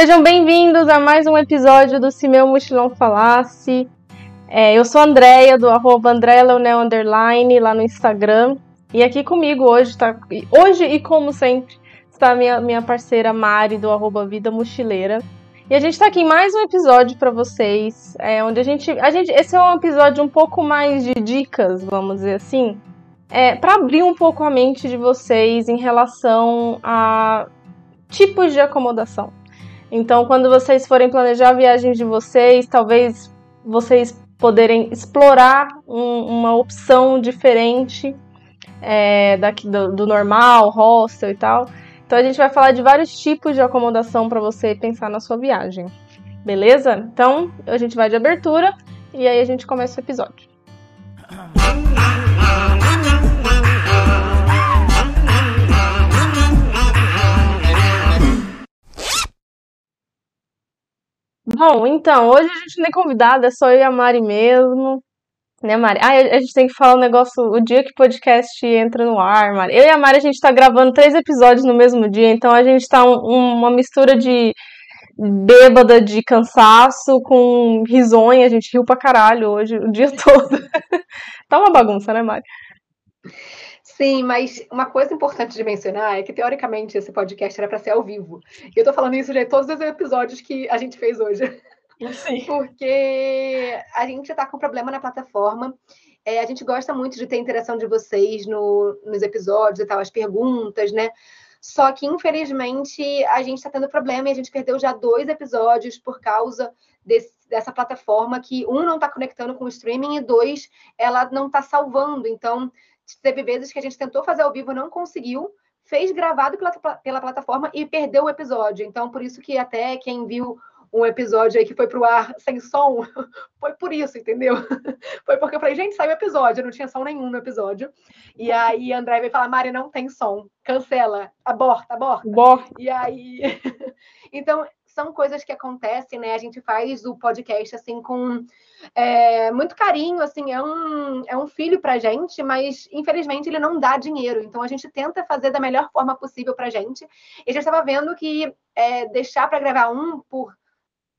Sejam bem-vindos a mais um episódio do Se Meu Mochilão Falasse. É, eu sou a Andrea, do arroba lá no Instagram. E aqui comigo hoje, tá, hoje e como sempre, está minha, minha parceira Mari, do arroba Vida Mochileira. E a gente está aqui em mais um episódio para vocês, é, onde a gente, a gente. Esse é um episódio um pouco mais de dicas, vamos dizer assim, é, para abrir um pouco a mente de vocês em relação a tipos de acomodação. Então, quando vocês forem planejar a viagem de vocês, talvez vocês poderem explorar um, uma opção diferente é, daqui do, do normal, hostel e tal. Então a gente vai falar de vários tipos de acomodação para você pensar na sua viagem. Beleza? Então a gente vai de abertura e aí a gente começa o episódio. Bom, então, hoje a gente nem é convidada, é só eu e a Mari mesmo. Né, Mari? Ah, a gente tem que falar um negócio o dia que o podcast entra no ar, Mari. Eu e a Mari, a gente tá gravando três episódios no mesmo dia, então a gente tá um, uma mistura de bêbada de cansaço com risonha, a gente riu pra caralho hoje, o dia todo. tá uma bagunça, né, Mari? Sim, mas uma coisa importante de mencionar é que, teoricamente, esse podcast era para ser ao vivo. E eu tô falando isso de todos os episódios que a gente fez hoje. Sim. Porque a gente está com problema na plataforma. É, a gente gosta muito de ter interação de vocês no, nos episódios e tal, as perguntas, né? Só que, infelizmente, a gente está tendo problema e a gente perdeu já dois episódios por causa desse, dessa plataforma que, um, não está conectando com o streaming e, dois, ela não está salvando. Então, teve vezes que a gente tentou fazer ao vivo, não conseguiu, fez gravado pela, pela plataforma e perdeu o episódio. Então, por isso que até quem viu um episódio aí que foi pro ar sem som, foi por isso, entendeu? Foi porque eu falei, gente, saiu o episódio, não tinha som nenhum no episódio. E aí André veio falar, Mari, não tem som, cancela, aborta, aborta. aborta. E aí. então, são coisas que acontecem, né? A gente faz o podcast assim com é, muito carinho, assim, é um, é um filho pra gente, mas infelizmente ele não dá dinheiro. Então a gente tenta fazer da melhor forma possível pra gente. E já estava vendo que é, deixar para gravar um por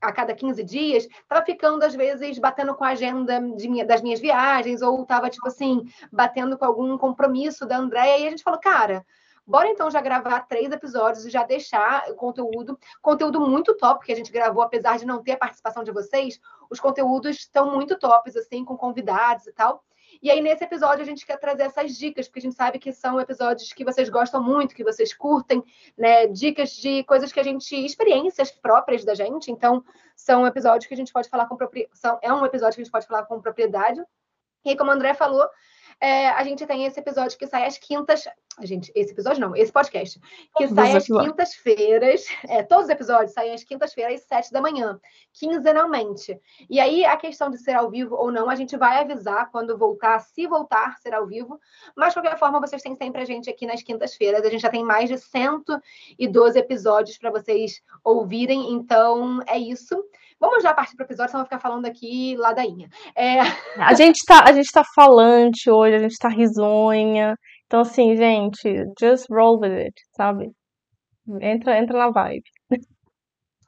a cada 15 dias, estava ficando, às vezes, batendo com a agenda minha, das minhas viagens, ou estava, tipo assim, batendo com algum compromisso da Andréia, e a gente falou, cara, bora então já gravar três episódios e já deixar o conteúdo, conteúdo muito top que a gente gravou, apesar de não ter a participação de vocês, os conteúdos estão muito tops, assim, com convidados e tal. E aí, nesse episódio, a gente quer trazer essas dicas, porque a gente sabe que são episódios que vocês gostam muito, que vocês curtem, né? Dicas de coisas que a gente. experiências próprias da gente. Então, são episódios que a gente pode falar com propriedade. É um episódio que a gente pode falar com propriedade. E como o André falou, é, a gente tem esse episódio que sai às quintas. Gente, esse episódio não, esse podcast, que todos sai às quintas-feiras. É, todos os episódios saem às quintas-feiras, às sete da manhã, quinzenalmente. E aí, a questão de ser ao vivo ou não, a gente vai avisar quando voltar, se voltar, ser ao vivo. Mas, de qualquer forma, vocês têm sempre a gente aqui nas quintas-feiras. A gente já tem mais de 112 episódios para vocês ouvirem. Então, é isso. Vamos já partir para o episódio, senão eu vou ficar falando aqui ladainha. É... A gente está tá falante hoje, a gente está risonha. Então, assim, gente, just roll with it, sabe? Entra, entra na vibe.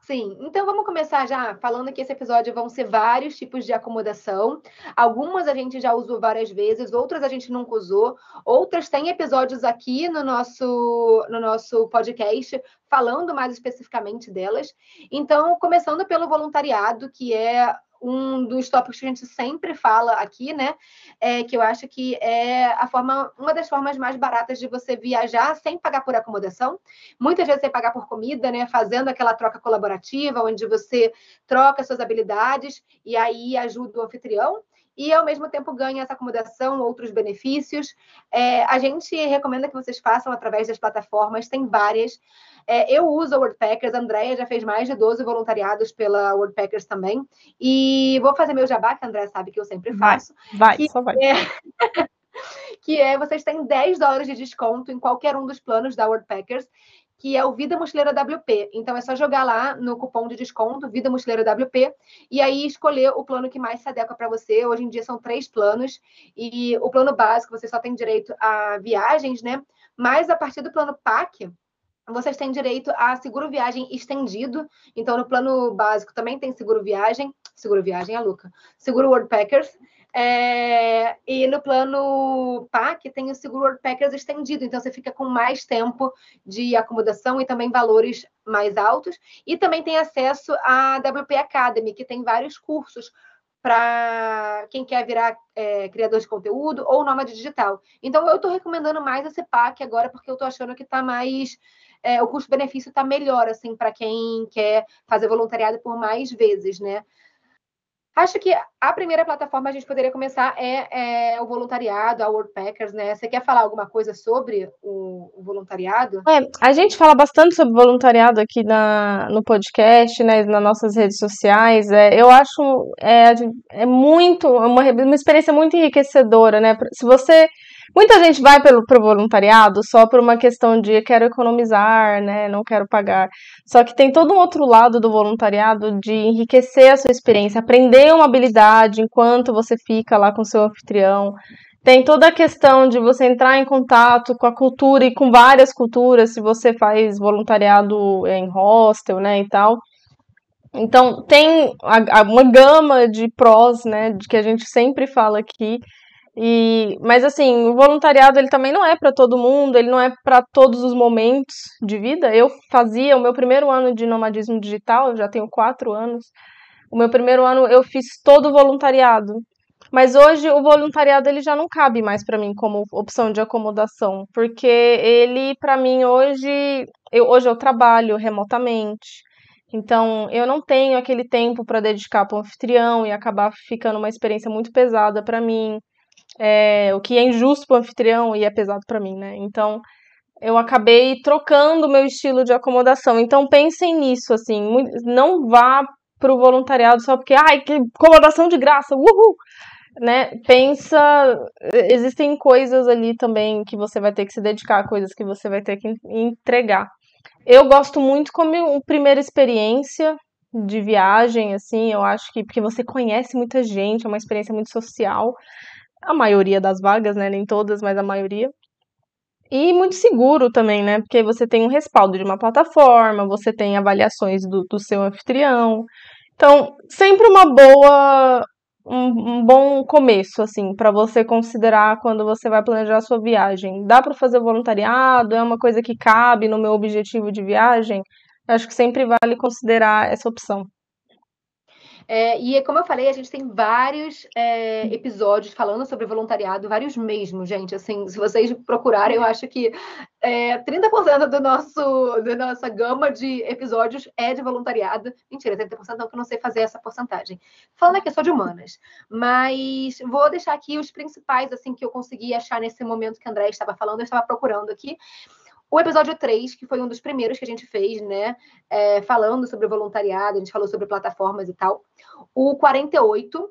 Sim, então vamos começar já falando que esse episódio vão ser vários tipos de acomodação. Algumas a gente já usou várias vezes, outras a gente nunca usou, outras têm episódios aqui no nosso, no nosso podcast falando mais especificamente delas. Então, começando pelo voluntariado, que é um dos tópicos que a gente sempre fala aqui, né? É, que eu acho que é a forma, uma das formas mais baratas de você viajar sem pagar por acomodação. Muitas vezes sem pagar por comida, né? Fazendo aquela troca colaborativa, onde você troca suas habilidades e aí ajuda o anfitrião e ao mesmo tempo ganha essa acomodação, outros benefícios. É, a gente recomenda que vocês façam através das plataformas, tem várias. É, eu uso a WordPackers, a Andrea já fez mais de 12 voluntariados pela WordPackers também. E vou fazer meu jabá, que a Andrea sabe que eu sempre faço. Vai, vai só vai. É... que é, vocês têm 10 dólares de desconto em qualquer um dos planos da WordPackers que é o Vida Mochileira WP. Então é só jogar lá no cupom de desconto Vida Mochileira WP e aí escolher o plano que mais se adequa para você. Hoje em dia são três planos e o plano básico você só tem direito a viagens, né? Mas a partir do plano PAC, vocês têm direito a seguro viagem estendido. Então, no plano básico também tem seguro viagem. Seguro viagem, a Luca. Seguro Worldpackers. É, e no plano PAC tem o seguro Worldpackers estendido. Então, você fica com mais tempo de acomodação e também valores mais altos. E também tem acesso à WP Academy, que tem vários cursos para quem quer virar é, criador de conteúdo ou nômade digital. Então, eu estou recomendando mais esse PAC agora, porque eu estou achando que está mais é, o custo-benefício está melhor, assim, para quem quer fazer voluntariado por mais vezes, né? Acho que a primeira plataforma a gente poderia começar é, é o voluntariado, a Worldpackers, né? Você quer falar alguma coisa sobre o, o voluntariado? É, a gente fala bastante sobre voluntariado aqui na, no podcast, né? Nas nossas redes sociais. É, eu acho é, é muito uma, uma experiência muito enriquecedora, né? Se você Muita gente vai pelo pro voluntariado só por uma questão de quero economizar, né? Não quero pagar. Só que tem todo um outro lado do voluntariado de enriquecer a sua experiência, aprender uma habilidade enquanto você fica lá com seu anfitrião. Tem toda a questão de você entrar em contato com a cultura e com várias culturas, se você faz voluntariado em hostel, né, e tal. Então, tem uma gama de prós, né, de que a gente sempre fala aqui, e, mas assim, o voluntariado ele também não é para todo mundo, ele não é para todos os momentos de vida. Eu fazia o meu primeiro ano de nomadismo digital, eu já tenho quatro anos. O meu primeiro ano eu fiz todo o voluntariado. Mas hoje o voluntariado ele já não cabe mais para mim como opção de acomodação, porque ele para mim hoje eu, hoje eu trabalho remotamente. Então, eu não tenho aquele tempo para dedicar para o anfitrião e acabar ficando uma experiência muito pesada para mim é, o que é injusto para o anfitrião e é pesado para mim, né? Então, eu acabei trocando meu estilo de acomodação. Então, pensem nisso, assim, não vá para o voluntariado só porque, ai, que acomodação de graça, uhul! Né? Pensa, existem coisas ali também que você vai ter que se dedicar, coisas que você vai ter que entregar. Eu gosto muito como primeira experiência de viagem, assim, eu acho que porque você conhece muita gente, é uma experiência muito social a maioria das vagas, né? Nem todas, mas a maioria. E muito seguro também, né? Porque você tem um respaldo de uma plataforma, você tem avaliações do, do seu anfitrião. Então, sempre uma boa. Um, um bom começo, assim, para você considerar quando você vai planejar a sua viagem. Dá para fazer voluntariado? É uma coisa que cabe no meu objetivo de viagem? acho que sempre vale considerar essa opção. É, e como eu falei, a gente tem vários é, episódios falando sobre voluntariado, vários mesmo, gente. Assim, se vocês procurarem, eu acho que é, 30% do nosso, da nossa gama de episódios é de voluntariado. Mentira, 30% não, que eu não sei fazer essa porcentagem. Falando aqui só de humanas. Mas vou deixar aqui os principais, assim, que eu consegui achar nesse momento que a André estava falando, eu estava procurando aqui. O episódio 3, que foi um dos primeiros que a gente fez, né? É, falando sobre voluntariado, a gente falou sobre plataformas e tal. O 48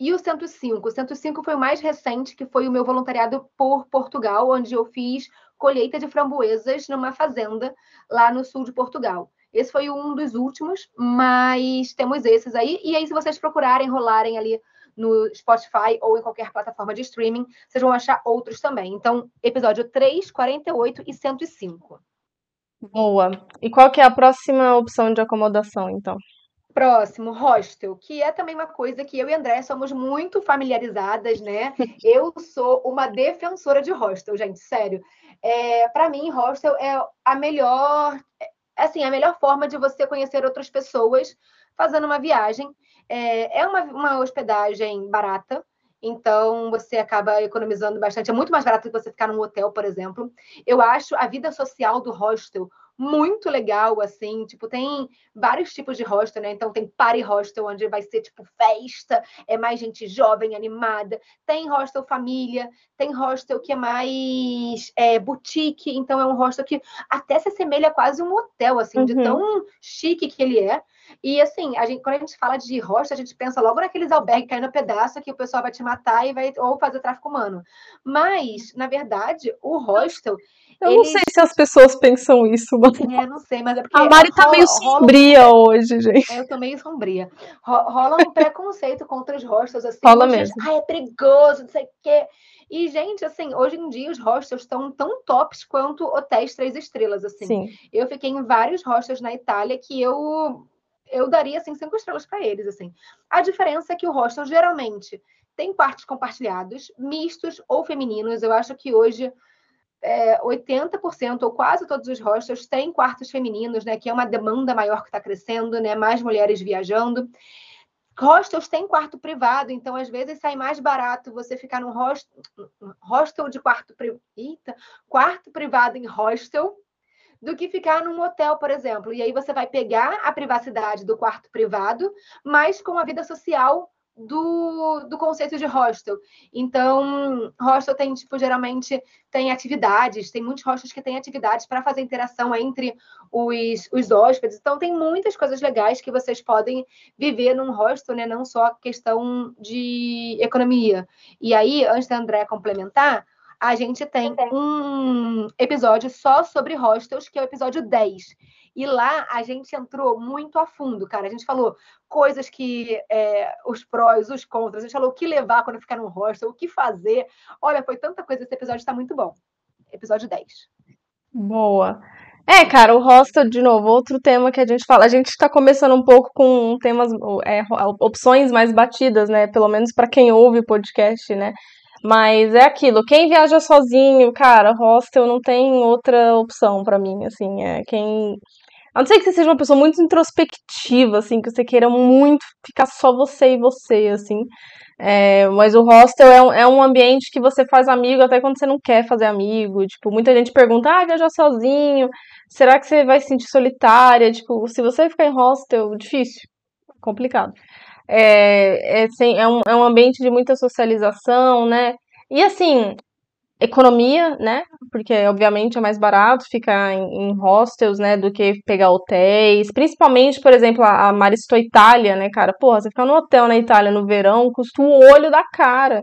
e o 105. O 105 foi o mais recente, que foi o meu voluntariado por Portugal, onde eu fiz colheita de framboesas numa fazenda lá no sul de Portugal. Esse foi um dos últimos, mas temos esses aí. E aí, se vocês procurarem, rolarem ali no Spotify ou em qualquer plataforma de streaming, vocês vão achar outros também. Então, episódio 3, 48 e 105. Boa. E qual que é a próxima opção de acomodação, então? Próximo, hostel, que é também uma coisa que eu e André somos muito familiarizadas, né? eu sou uma defensora de hostel, gente, sério. É, para mim, hostel é a melhor, assim, a melhor forma de você conhecer outras pessoas fazendo uma viagem. É, é uma, uma hospedagem barata, então você acaba economizando bastante. É muito mais barato do que você ficar num hotel, por exemplo. Eu acho a vida social do hostel muito legal, assim, tipo, tem vários tipos de hostel, né? Então tem party hostel, onde vai ser, tipo, festa, é mais gente jovem, animada. Tem hostel família, tem hostel que é mais é, boutique, então é um hostel que até se assemelha quase um hotel, assim, uhum. de tão chique que ele é. E assim, a gente, quando a gente fala de hostel, a gente pensa logo naqueles albergues caindo no pedaço que o pessoal vai te matar e vai ou fazer tráfico humano. Mas, na verdade, o hostel. Eu ele... não sei se as pessoas pensam isso, mas. É, não sei, mas é porque. A Mari tá rola, meio sombria hoje, gente. É, eu tô meio sombria. Rola um preconceito contra os hostels, assim. Rola mesmo. Ah, é perigoso, não sei o quê. E, gente, assim, hoje em dia os hostels estão tão tops quanto hotéis três estrelas, assim. Sim. Eu fiquei em vários hostels na Itália que eu eu daria assim cinco estrelas para eles, assim. A diferença é que o hostel geralmente tem quartos compartilhados, mistos ou femininos. Eu acho que hoje é, 80% ou quase todos os hostels têm quartos femininos, né? Que é uma demanda maior que está crescendo, né? Mais mulheres viajando. Hostels têm quarto privado, então às vezes sai mais barato você ficar num hostel, hostel de quarto, pri... Eita, quarto privado em hostel do que ficar num hotel, por exemplo. E aí você vai pegar a privacidade do quarto privado, mas com a vida social do, do conceito de hostel. Então, hostel tem, tipo, geralmente tem atividades, tem muitos hostels que têm atividades para fazer interação entre os, os hóspedes. Então, tem muitas coisas legais que vocês podem viver num hostel, né? Não só questão de economia. E aí, antes da André complementar, a gente tem um episódio só sobre hostels, que é o episódio 10. E lá a gente entrou muito a fundo, cara. A gente falou coisas que é, os prós, os contras, a gente falou o que levar quando ficar num hostel, o que fazer. Olha, foi tanta coisa, esse episódio está muito bom. Episódio 10. Boa. É, cara, o hostel, de novo, outro tema que a gente fala. A gente está começando um pouco com temas, é, opções mais batidas, né? Pelo menos para quem ouve o podcast, né? Mas é aquilo, quem viaja sozinho, cara, hostel não tem outra opção para mim, assim, é quem a não ser que você seja uma pessoa muito introspectiva, assim, que você queira muito ficar só você e você, assim. É, mas o hostel é um, é um ambiente que você faz amigo até quando você não quer fazer amigo. Tipo, muita gente pergunta, ah, viajar sozinho, será que você vai se sentir solitária? Tipo, se você ficar em hostel, difícil, complicado. É, é, assim, é, um, é um ambiente de muita socialização, né? E assim, economia, né? Porque obviamente é mais barato ficar em, em, hostels, né, do que pegar hotéis. Principalmente, por exemplo, a, a Maristo Itália, né, cara? Porra, você ficar no hotel na Itália no verão custa o olho da cara.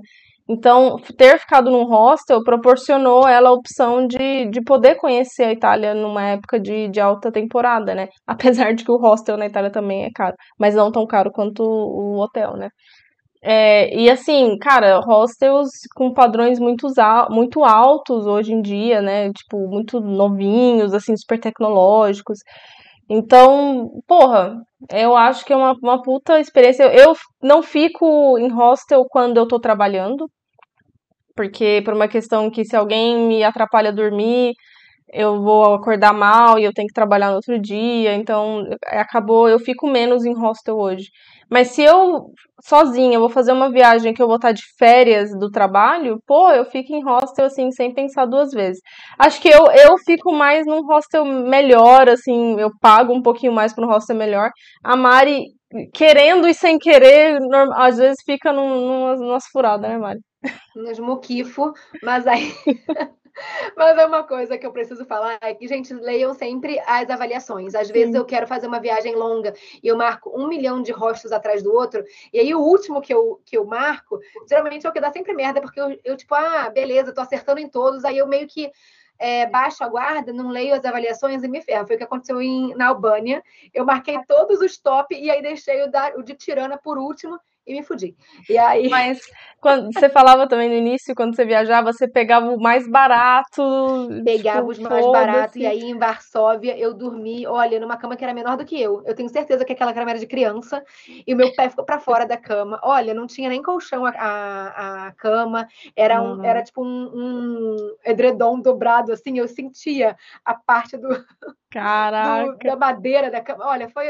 Então, ter ficado num hostel proporcionou ela a opção de, de poder conhecer a Itália numa época de, de alta temporada, né? Apesar de que o hostel na Itália também é caro, mas não tão caro quanto o hotel, né? É, e assim, cara, hostels com padrões muito, muito altos hoje em dia, né? Tipo, muito novinhos, assim, super tecnológicos. Então, porra, eu acho que é uma, uma puta experiência. Eu não fico em hostel quando eu tô trabalhando, porque por uma questão que se alguém me atrapalha dormir, eu vou acordar mal e eu tenho que trabalhar no outro dia, então acabou, eu fico menos em hostel hoje. Mas se eu sozinha vou fazer uma viagem que eu vou estar de férias do trabalho, pô, eu fico em hostel assim sem pensar duas vezes. Acho que eu, eu fico mais num hostel melhor, assim, eu pago um pouquinho mais para um hostel melhor. A Mari querendo e sem querer, às vezes fica num, numa furada, né, Mari? Nos muquifo, mas aí Mas é uma coisa que eu preciso falar é que, gente, leiam sempre as avaliações. Às vezes Sim. eu quero fazer uma viagem longa e eu marco um milhão de rostos atrás do outro, e aí o último que eu, que eu marco, geralmente é o que dá sempre merda, porque eu, eu tipo, ah, beleza, tô acertando em todos, aí eu meio que é, baixo a guarda, não leio as avaliações e me ferro. Foi o que aconteceu em, na Albânia. Eu marquei todos os top e aí deixei o, da, o de Tirana por último e me fudi. E aí... Mas quando você falava também no início, quando você viajava, você pegava o mais barato. Pegava tipo, os mais baratos. E aí em Varsóvia eu dormi, olha, numa cama que era menor do que eu. Eu tenho certeza que aquela cama era de criança. E o meu pé ficou para fora da cama. Olha, não tinha nem colchão a, a, a cama. Era, um, uhum. era tipo um, um edredom dobrado, assim. Eu sentia a parte do. Caraca. Do, da madeira da cama. Olha, foi.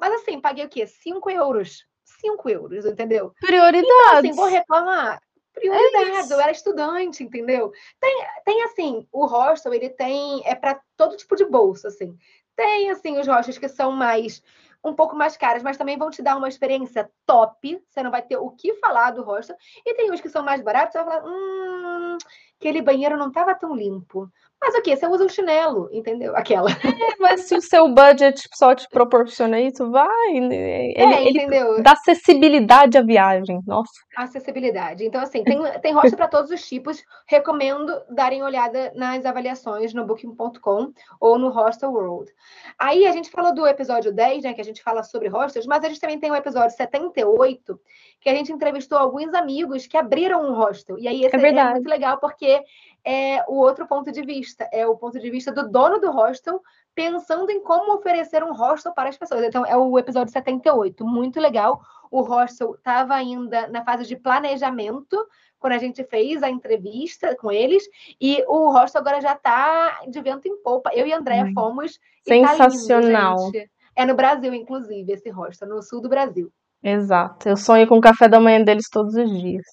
Mas assim, paguei o quê? 5 euros 5 euros, entendeu? Prioridade. Então, assim, vou reclamar. Prioridade, é eu era estudante, entendeu? Tem, tem assim, o hostel, ele tem, é para todo tipo de bolsa, assim. Tem, assim, os hostels que são mais, um pouco mais caros, mas também vão te dar uma experiência top, você não vai ter o que falar do hostel. E tem os que são mais baratos, você vai falar, hum, aquele banheiro não estava tão limpo. Mas o que? Você usa um chinelo, entendeu? Aquela. É, mas se o seu budget só te proporciona isso, vai. Né? Ele, é, entendeu? dá acessibilidade à viagem, nossa. Acessibilidade. Então, assim, tem, tem hostel para todos os tipos. Recomendo darem olhada nas avaliações no Booking.com ou no Hostel World. Aí a gente falou do episódio 10, né? Que a gente fala sobre hostels, mas a gente também tem o episódio 78, que a gente entrevistou alguns amigos que abriram um hostel. E aí esse é, é muito legal porque é o outro ponto de vista, é o ponto de vista do dono do hostel, pensando em como oferecer um hostel para as pessoas. Então, é o episódio 78, muito legal. O hostel estava ainda na fase de planejamento, quando a gente fez a entrevista com eles, e o hostel agora já está de vento em polpa. Eu e a Andréia fomos. Sensacional. Tá lindo, é no Brasil, inclusive, esse hostel, no sul do Brasil. Exato. Eu sonho com o café da manhã deles todos os dias.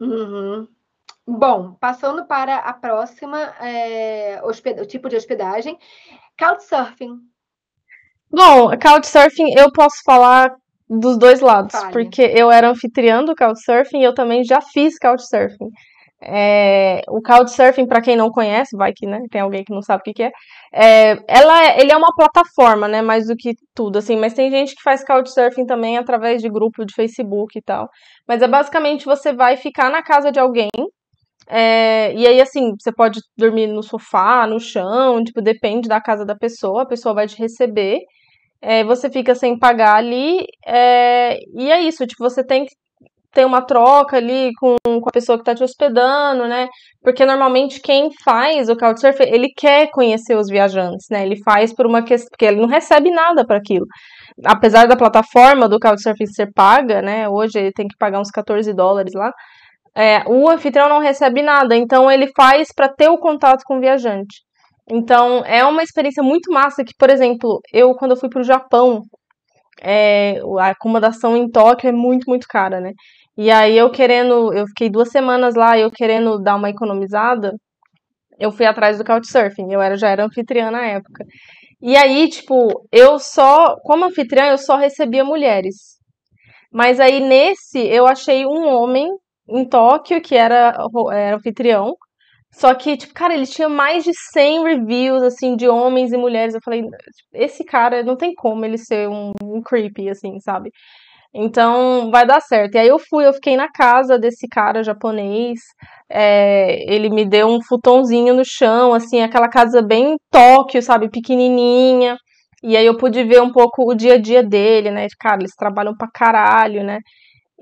Uhum. Bom, passando para a próxima, é, o tipo de hospedagem, Couchsurfing. Bom, Couchsurfing eu posso falar dos dois lados, Fale. porque eu era anfitriã do Couchsurfing e eu também já fiz Couchsurfing. É, o Couchsurfing, para quem não conhece, vai que né, tem alguém que não sabe o que, que é, é, ela ele é uma plataforma, né, mais do que tudo, assim, mas tem gente que faz Couchsurfing também através de grupo de Facebook e tal. Mas é basicamente você vai ficar na casa de alguém é, e aí, assim, você pode dormir no sofá, no chão, tipo, depende da casa da pessoa, a pessoa vai te receber, é, você fica sem pagar ali, é, e é isso, tipo, você tem que ter uma troca ali com, com a pessoa que tá te hospedando, né? Porque normalmente quem faz o Couchsurfing, ele quer conhecer os viajantes, né? Ele faz por uma questão, porque ele não recebe nada para aquilo. Apesar da plataforma do Couchsurfing ser paga, né? Hoje ele tem que pagar uns 14 dólares lá é, o anfitrião não recebe nada, então ele faz para ter o contato com o viajante. Então é uma experiência muito massa que, por exemplo, eu quando eu fui para o Japão, é, a acomodação em Tóquio é muito, muito cara, né? E aí eu querendo, eu fiquei duas semanas lá, eu querendo dar uma economizada, eu fui atrás do Couchsurfing, eu era, já era anfitriã na época. E aí, tipo, eu só, como anfitriã, eu só recebia mulheres. Mas aí nesse eu achei um homem em Tóquio, que era, era anfitrião. Só que, tipo, cara, ele tinha mais de 100 reviews, assim, de homens e mulheres. Eu falei, esse cara não tem como ele ser um, um creepy, assim, sabe? Então, vai dar certo. E aí eu fui, eu fiquei na casa desse cara japonês. É, ele me deu um futonzinho no chão, assim, aquela casa bem Tóquio, sabe? Pequenininha. E aí eu pude ver um pouco o dia a dia dele, né? Cara, eles trabalham pra caralho, né?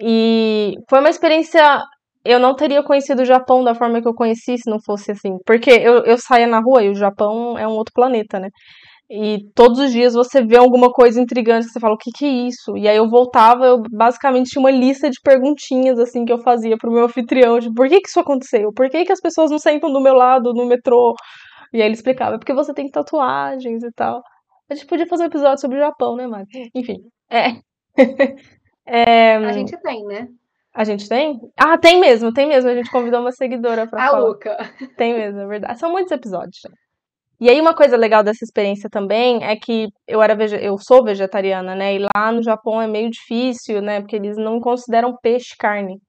E foi uma experiência. Eu não teria conhecido o Japão da forma que eu conheci se não fosse assim. Porque eu, eu saía na rua e o Japão é um outro planeta, né? E todos os dias você vê alguma coisa intrigante que você fala, o que, que é isso? E aí eu voltava, eu basicamente tinha uma lista de perguntinhas assim que eu fazia pro meu anfitrião, de por que, que isso aconteceu? Por que, que as pessoas não sentam do meu lado no metrô? E aí ele explicava, é porque você tem tatuagens e tal. A gente podia fazer um episódio sobre o Japão, né, Mari? Enfim, é. É... A gente tem, né? A gente tem? Ah, tem mesmo, tem mesmo. A gente convidou uma seguidora pra a falar. Luca. Tem mesmo, é verdade. São muitos episódios. E aí, uma coisa legal dessa experiência também é que eu era vege... eu sou vegetariana, né? E lá no Japão é meio difícil, né? Porque eles não consideram peixe carne.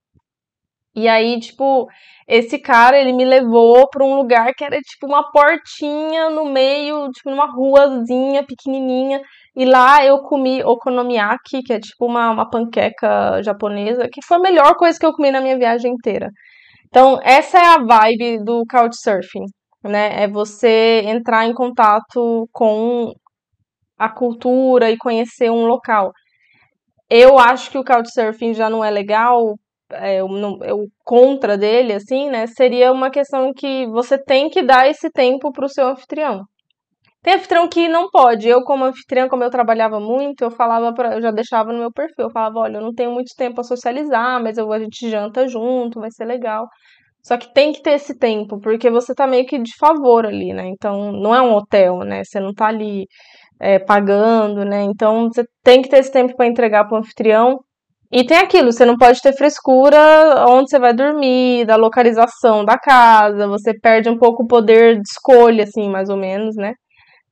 E aí, tipo, esse cara, ele me levou para um lugar que era tipo uma portinha no meio, tipo numa ruazinha pequenininha. E lá eu comi okonomiyaki, que é tipo uma, uma panqueca japonesa, que foi a melhor coisa que eu comi na minha viagem inteira. Então, essa é a vibe do couchsurfing, né? É você entrar em contato com a cultura e conhecer um local. Eu acho que o couchsurfing já não é legal, é, eu contra dele, assim, né? Seria uma questão que você tem que dar esse tempo para o seu anfitrião. Tem anfitrião que não pode. Eu, como anfitriã, como eu trabalhava muito, eu falava para, eu já deixava no meu perfil, eu falava, olha, eu não tenho muito tempo para socializar, mas eu, a gente janta junto, vai ser legal. Só que tem que ter esse tempo, porque você tá meio que de favor ali, né? Então, não é um hotel, né? Você não tá ali é, pagando, né? Então, você tem que ter esse tempo para entregar para o anfitrião. E tem aquilo, você não pode ter frescura onde você vai dormir, da localização da casa, você perde um pouco o poder de escolha, assim, mais ou menos, né?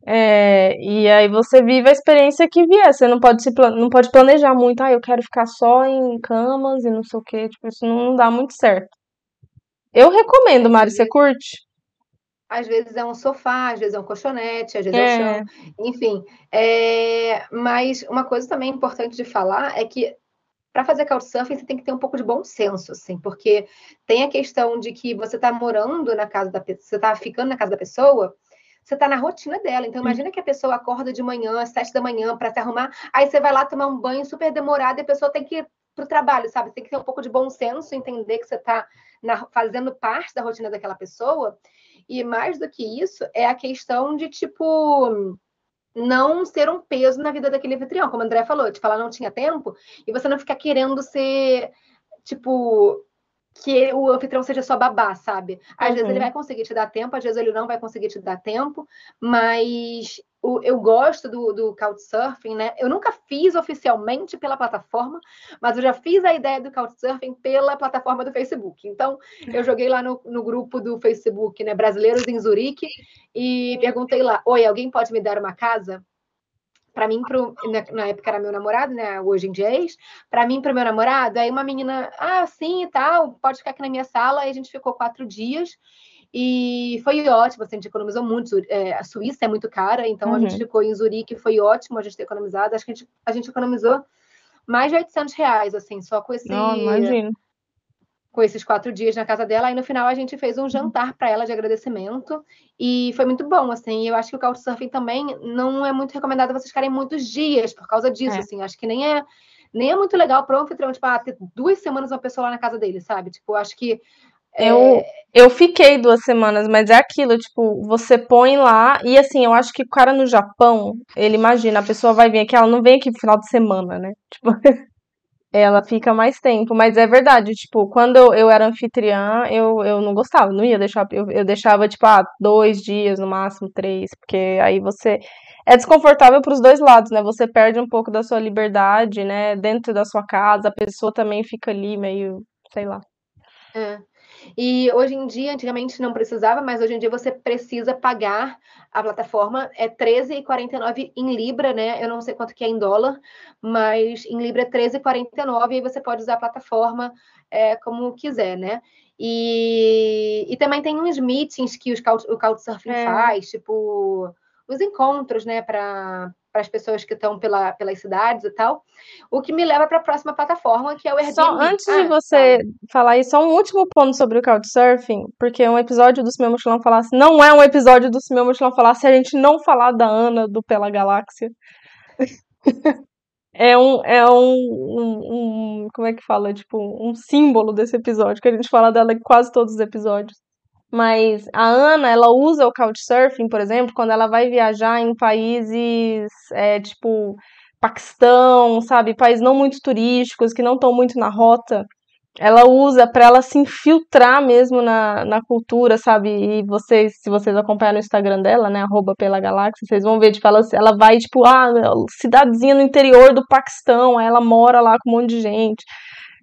É, e aí você vive a experiência que vier. Você não pode, se, não pode planejar muito, ah, eu quero ficar só em camas e não sei o que. Tipo, isso não dá muito certo. Eu recomendo, Mari, você curte? às vezes é um sofá, às vezes é um colchonete, às vezes é, é o chão, enfim. É... Mas uma coisa também importante de falar é que para fazer couchsurfing você tem que ter um pouco de bom senso, assim, porque tem a questão de que você está morando na casa da pessoa, você está ficando na casa da pessoa, você está na rotina dela. Então, imagina que a pessoa acorda de manhã, às sete da manhã, para se arrumar, aí você vai lá tomar um banho super demorado e a pessoa tem que ir para o trabalho, sabe? Você tem que ter um pouco de bom senso, entender que você está fazendo parte da rotina daquela pessoa. E mais do que isso, é a questão de, tipo, não ser um peso na vida daquele anfitrião. Como o André falou, tipo, ela não tinha tempo, e você não ficar querendo ser, tipo, que o anfitrião seja só babá, sabe? Às uhum. vezes ele uhum. vai conseguir te dar tempo, às vezes ele não vai conseguir te dar tempo, mas o, eu gosto do, do Couchsurfing, né? Eu nunca fiz oficialmente pela plataforma, mas eu já fiz a ideia do Couchsurfing pela plataforma do Facebook. Então, eu joguei lá no, no grupo do Facebook, né? Brasileiros em Zurique, e perguntei lá: Oi, alguém pode me dar uma casa? Para mim, pro, na, na, época era meu namorado, né? Hoje em dia é ex. Para mim, para meu namorado, aí uma menina, ah, sim e tal, pode ficar aqui na minha sala. Aí a gente ficou quatro dias e foi ótimo. Assim, a gente economizou muito. É, a Suíça é muito cara, então uhum. a gente uhum. ficou em Zurique, foi ótimo a gente ter economizado. Acho que a gente, a gente economizou mais de 800 reais, assim, só com esse. Não, imagino com esses quatro dias na casa dela. Aí no final a gente fez um jantar para ela de agradecimento e foi muito bom, assim. Eu acho que o Couchsurfing também não é muito recomendado vocês ficarem muitos dias por causa disso, é. assim. Acho que nem é nem é muito legal para o anfitrião, tipo, ah, ter duas semanas uma pessoa lá na casa dele, sabe? Tipo, acho que é... Eu, eu fiquei duas semanas, mas é aquilo, tipo, você põe lá, e assim, eu acho que o cara no Japão, ele imagina, a pessoa vai vir aqui, ela não vem aqui no final de semana, né? Tipo, ela fica mais tempo. Mas é verdade, tipo, quando eu, era anfitriã, eu, eu não gostava, não ia deixar. Eu, eu deixava, tipo, ah, dois dias, no máximo três, porque aí você. É desconfortável para os dois lados, né? Você perde um pouco da sua liberdade, né? Dentro da sua casa, a pessoa também fica ali meio, sei lá. É. E hoje em dia, antigamente não precisava, mas hoje em dia você precisa pagar a plataforma. É R$13,49 em Libra, né? Eu não sei quanto que é em dólar, mas em Libra é R$13,49 e você pode usar a plataforma é, como quiser, né? E, e também tem uns meetings que os, o Couchsurfing é. faz, tipo os encontros, né, para para as pessoas que estão pela, pelas cidades e tal. O que me leva para a próxima plataforma, que é o Airbnb. Só antes ah, de você tá. falar isso, só um último ponto sobre o Couchsurfing, porque um episódio do Meu Mochilão Falasse não é um episódio do Meu Mochilão Falasse se a gente não falar da Ana do Pela Galáxia. é um, é um, um, um, como é que fala, tipo, um símbolo desse episódio, que a gente fala dela em quase todos os episódios. Mas a Ana, ela usa o Couchsurfing, por exemplo, quando ela vai viajar em países é, tipo Paquistão, sabe? Países não muito turísticos, que não estão muito na rota. Ela usa para ela se infiltrar mesmo na, na cultura, sabe? E vocês, se vocês acompanharem no Instagram dela, né? Arroba pela galáxia, vocês vão ver, tipo, ela, ela vai, tipo, ah, cidadezinha no interior do Paquistão, aí ela mora lá com um monte de gente,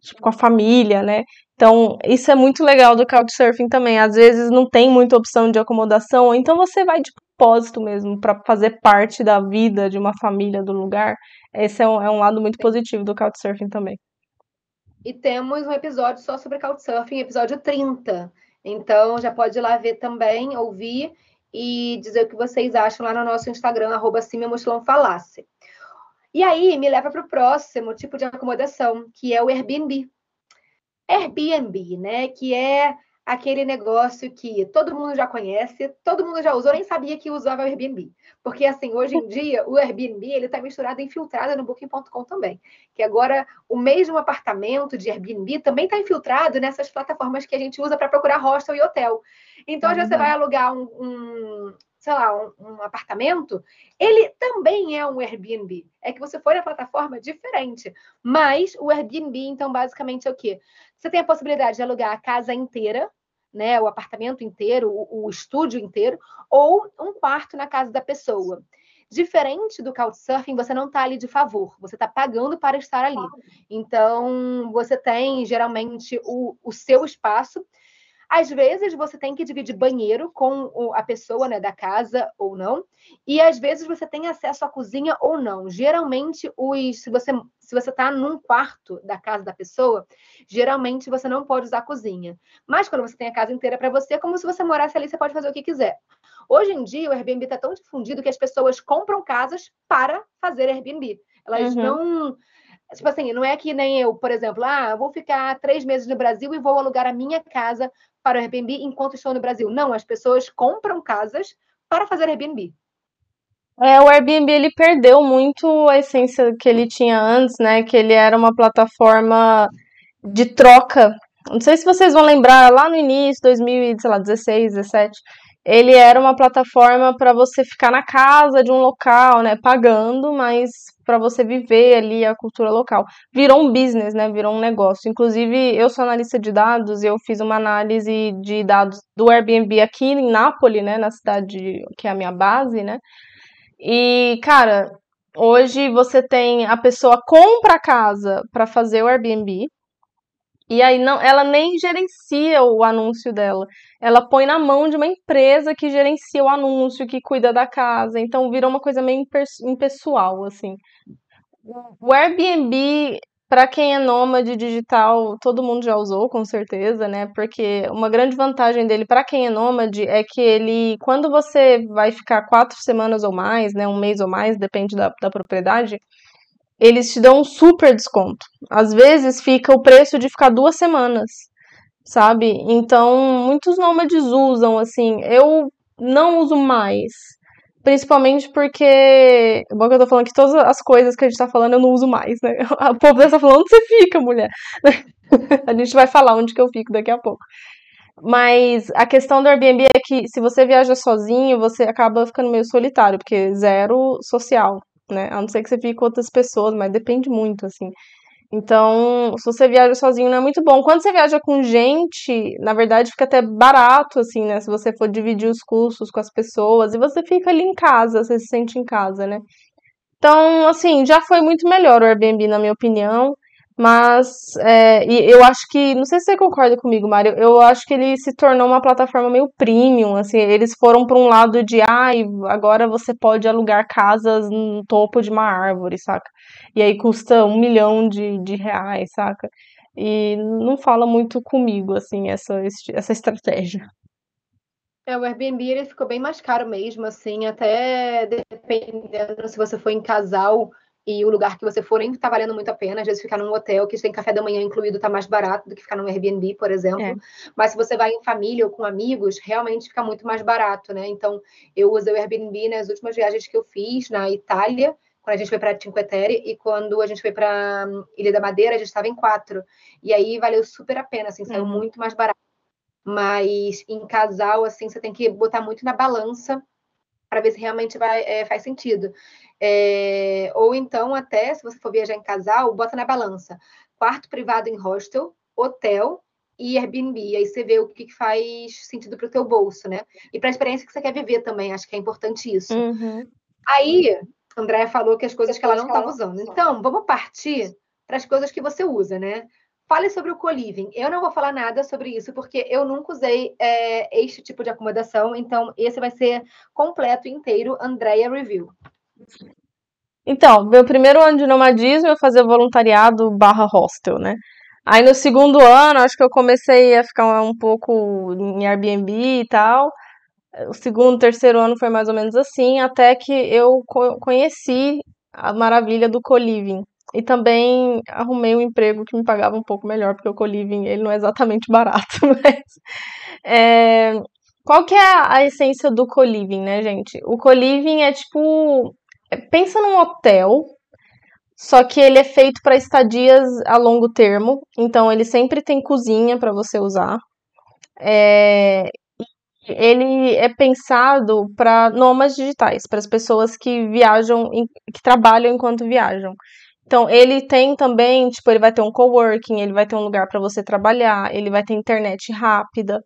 tipo, com a família, né? Então, isso é muito legal do Couchsurfing também. Às vezes não tem muita opção de acomodação, ou então você vai de propósito mesmo, para fazer parte da vida de uma família do lugar. Esse é um, é um lado muito positivo do Couchsurfing também. E temos um episódio só sobre Couchsurfing, episódio 30. Então, já pode ir lá ver também, ouvir e dizer o que vocês acham lá no nosso Instagram, arroba. E aí, me leva para o próximo tipo de acomodação, que é o Airbnb. Airbnb, né? Que é aquele negócio que todo mundo já conhece, todo mundo já usou, nem sabia que usava o Airbnb. Porque, assim, hoje em dia, o Airbnb, ele está misturado, infiltrado no Booking.com também. Que agora, o mesmo apartamento de Airbnb também está infiltrado nessas plataformas que a gente usa para procurar hostel e hotel. Então, já você vai alugar um, um sei lá, um, um, apartamento, ele também é um Airbnb. É que você foi na plataforma diferente. Mas o Airbnb, então, basicamente é o quê? Você tem a possibilidade de alugar a casa inteira, né, o apartamento inteiro, o, o estúdio inteiro, ou um quarto na casa da pessoa. Diferente do Couchsurfing, você não está ali de favor, você está pagando para estar ali. Então, você tem geralmente o, o seu espaço Às vezes você tem que dividir banheiro com a pessoa né, da casa ou não, e às vezes você tem acesso à cozinha ou não. Geralmente, os, se você se você está num quarto da casa da pessoa, geralmente você não pode usar a cozinha. Mas quando você tem a casa inteira para você, é como se você morasse ali, você pode fazer o que quiser. Hoje em dia, o Airbnb está tão difundido que as pessoas compram casas para fazer Airbnb. Elas uhum. não. Tipo assim, não é que nem eu, por exemplo, ah, vou ficar três meses no Brasil e vou alugar a minha casa para o Airbnb enquanto estou no Brasil. Não, as pessoas compram casas para fazer Airbnb. É, o Airbnb ele perdeu muito a essência que ele tinha antes, né? Que ele era uma plataforma de troca. Não sei se vocês vão lembrar, lá no início, 2016, 2017, ele era uma plataforma para você ficar na casa de um local, né, pagando, mas para você viver ali a cultura local. Virou um business, né, virou um negócio. Inclusive, eu sou analista de dados e eu fiz uma análise de dados do Airbnb aqui em Nápoles, né, na cidade que é a minha base, né? E, cara, hoje você tem a pessoa compra a casa para fazer o Airbnb, e aí não, ela nem gerencia o anúncio dela. Ela põe na mão de uma empresa que gerencia o anúncio, que cuida da casa. Então virou uma coisa meio impessoal, assim. O Airbnb, para quem é nômade digital, todo mundo já usou, com certeza, né? Porque uma grande vantagem dele para quem é nômade é que ele, quando você vai ficar quatro semanas ou mais, né? Um mês ou mais, depende da, da propriedade eles te dão um super desconto. Às vezes fica o preço de ficar duas semanas, sabe? Então, muitos nômades usam, assim. Eu não uso mais. Principalmente porque. É bom que eu tô falando que todas as coisas que a gente tá falando eu não uso mais, né? O povo tá falando onde você fica, mulher. a gente vai falar onde que eu fico daqui a pouco. Mas a questão do Airbnb é que se você viaja sozinho, você acaba ficando meio solitário, porque zero social né? A não ser que você fique com outras pessoas, mas depende muito, assim. Então, se você viaja sozinho, não é muito bom. Quando você viaja com gente, na verdade, fica até barato, assim, né? Se você for dividir os custos com as pessoas e você fica ali em casa, você se sente em casa, né? Então, assim, já foi muito melhor o Airbnb, na minha opinião. Mas é, eu acho que, não sei se você concorda comigo, Mário, eu acho que ele se tornou uma plataforma meio premium, assim, eles foram para um lado de, ai, ah, agora você pode alugar casas no topo de uma árvore, saca? E aí custa um milhão de, de reais, saca? E não fala muito comigo, assim, essa, essa estratégia. É, o Airbnb ele ficou bem mais caro mesmo, assim, até dependendo se você for em casal, e o lugar que você for nem tá valendo muito a pena. Às vezes ficar num hotel que tem café da manhã incluído tá mais barato do que ficar num Airbnb, por exemplo. É. Mas se você vai em família ou com amigos, realmente fica muito mais barato, né? Então, eu usei o Airbnb nas últimas viagens que eu fiz na Itália, quando a gente foi para Cinque Terre e quando a gente foi para hum, Ilha da Madeira, a gente estava em quatro. E aí valeu super a pena, assim, saiu uhum. muito mais barato. Mas em casal, assim, você tem que botar muito na balança para ver se realmente vai, é, faz sentido. É, ou então, até, se você for viajar em casal, bota na balança. Quarto privado em hostel, hotel e Airbnb. Aí você vê o que, que faz sentido para o teu bolso, né? E para a experiência que você quer viver também, acho que é importante isso. Uhum. Aí, Andréia falou que as coisas que ela não estava usando. Então, vamos partir para as coisas que você usa, né? Fale sobre o co-living. Eu não vou falar nada sobre isso, porque eu nunca usei é, este tipo de acomodação, então esse vai ser completo, inteiro, Andrea Review. Então, meu primeiro ano de nomadismo eu fazia voluntariado barra hostel, né? Aí no segundo ano, acho que eu comecei a ficar um pouco em Airbnb e tal. O segundo, terceiro ano foi mais ou menos assim, até que eu conheci a maravilha do co-living. E também arrumei um emprego que me pagava um pouco melhor, porque o co-living ele não é exatamente barato, mas... É... Qual que é a essência do co-living, né, gente? O co-living é tipo pensa num hotel, só que ele é feito para estadias a longo termo, então ele sempre tem cozinha para você usar. É, ele é pensado para nômades digitais, para as pessoas que viajam, que trabalham enquanto viajam. Então, ele tem também, tipo, ele vai ter um coworking, ele vai ter um lugar para você trabalhar, ele vai ter internet rápida.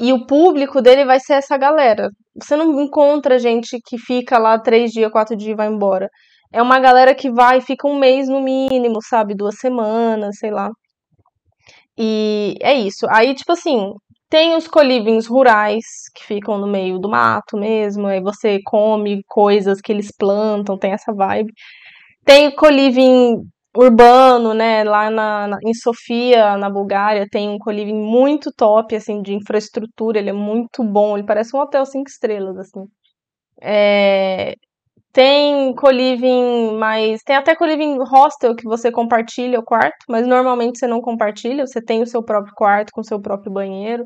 E o público dele vai ser essa galera. Você não encontra gente que fica lá três dias, quatro dias e vai embora. É uma galera que vai e fica um mês no mínimo, sabe? Duas semanas, sei lá. E é isso. Aí, tipo assim, Tem os colivings rurais, que ficam no meio do mato mesmo, aí você come coisas que eles plantam, tem essa vibe. Tem o coliving urbano, né? Lá na, na, em Sofia, na Bulgária, tem um coliving muito top, assim, de infraestrutura, ele é muito bom, ele parece um hotel cinco estrelas, assim. É, tem coliving mais. Tem até coliving hostel que você compartilha o quarto, mas normalmente você não compartilha, você tem o seu próprio quarto com o seu próprio banheiro,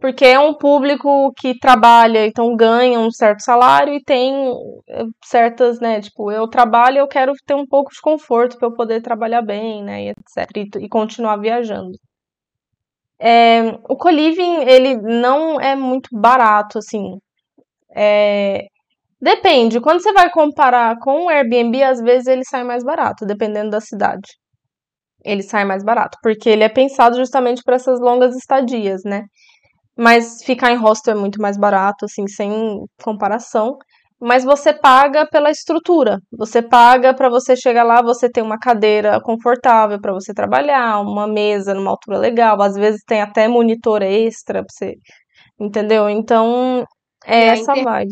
porque é um público que trabalha, então ganha um certo salário e tem eh, certas, né? Tipo, eu trabalho, eu quero ter um pouco de conforto para eu poder trabalhar bem, né? E etc. E, e continuar viajando. É, o coliving, ele não é muito barato, assim. É, Depende. Quando você vai comparar com o Airbnb, às vezes ele sai mais barato, dependendo da cidade. Ele sai mais barato, porque ele é pensado justamente para essas longas estadias, né? Mas ficar em hostel é muito mais barato, assim, sem comparação. Mas você paga pela estrutura. Você paga para você chegar lá, você ter uma cadeira confortável para você trabalhar, uma mesa numa altura legal. Às vezes tem até monitor extra pra você. Entendeu? Então, é essa vibe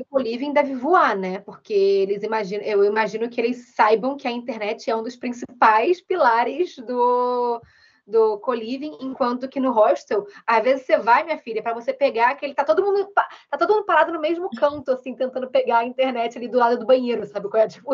o co-living deve voar, né? Porque eles imaginam, eu imagino que eles saibam que a internet é um dos principais pilares do, do co-living, enquanto que no hostel, às vezes você vai, minha filha, para você pegar aquele. Tá todo mundo tá todo mundo parado no mesmo canto, assim, tentando pegar a internet ali do lado do banheiro, sabe qual é? Tipo.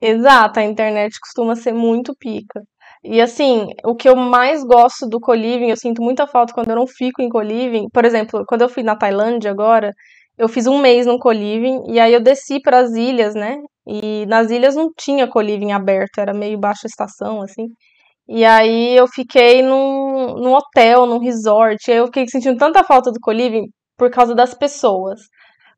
Exato, a internet costuma ser muito pica. E assim, o que eu mais gosto do co-living, eu sinto muita falta quando eu não fico em co-living. Por exemplo, quando eu fui na Tailândia agora, eu fiz um mês no coliving e aí eu desci para as ilhas, né? E nas ilhas não tinha coliving aberto, era meio baixa estação, assim. E aí eu fiquei num, num hotel, num resort. Aí eu fiquei sentindo tanta falta do coliving por causa das pessoas.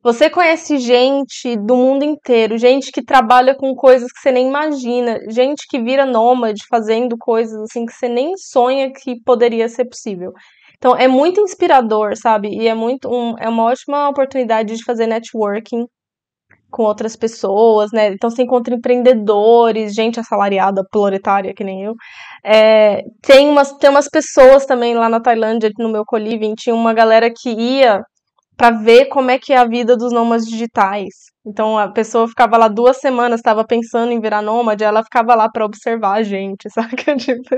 Você conhece gente do mundo inteiro, gente que trabalha com coisas que você nem imagina, gente que vira nômade fazendo coisas assim que você nem sonha que poderia ser possível. Então é muito inspirador, sabe? E é muito um, é uma ótima oportunidade de fazer networking com outras pessoas, né? Então você encontra empreendedores, gente assalariada, proletária, que nem eu. É, tem, umas, tem umas pessoas também lá na Tailândia, no meu coliving, tinha uma galera que ia para ver como é que é a vida dos nômades digitais. Então a pessoa ficava lá duas semanas, estava pensando em virar nômade, ela ficava lá para observar a gente, sabe? Tipo,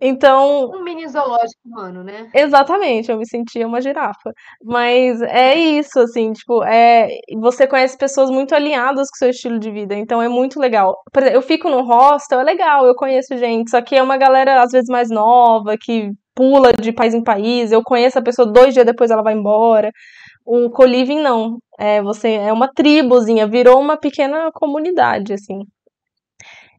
então. Um mini zoológico humano, né? Exatamente, eu me sentia uma girafa. Mas é isso, assim, tipo, é, você conhece pessoas muito alinhadas com o seu estilo de vida, então é muito legal. Por exemplo, eu fico no hostel, é legal, eu conheço gente, só que é uma galera, às vezes, mais nova, que pula de país em país, eu conheço a pessoa dois dias depois ela vai embora. O co-living não, é, você é uma tribuzinha, virou uma pequena comunidade, assim.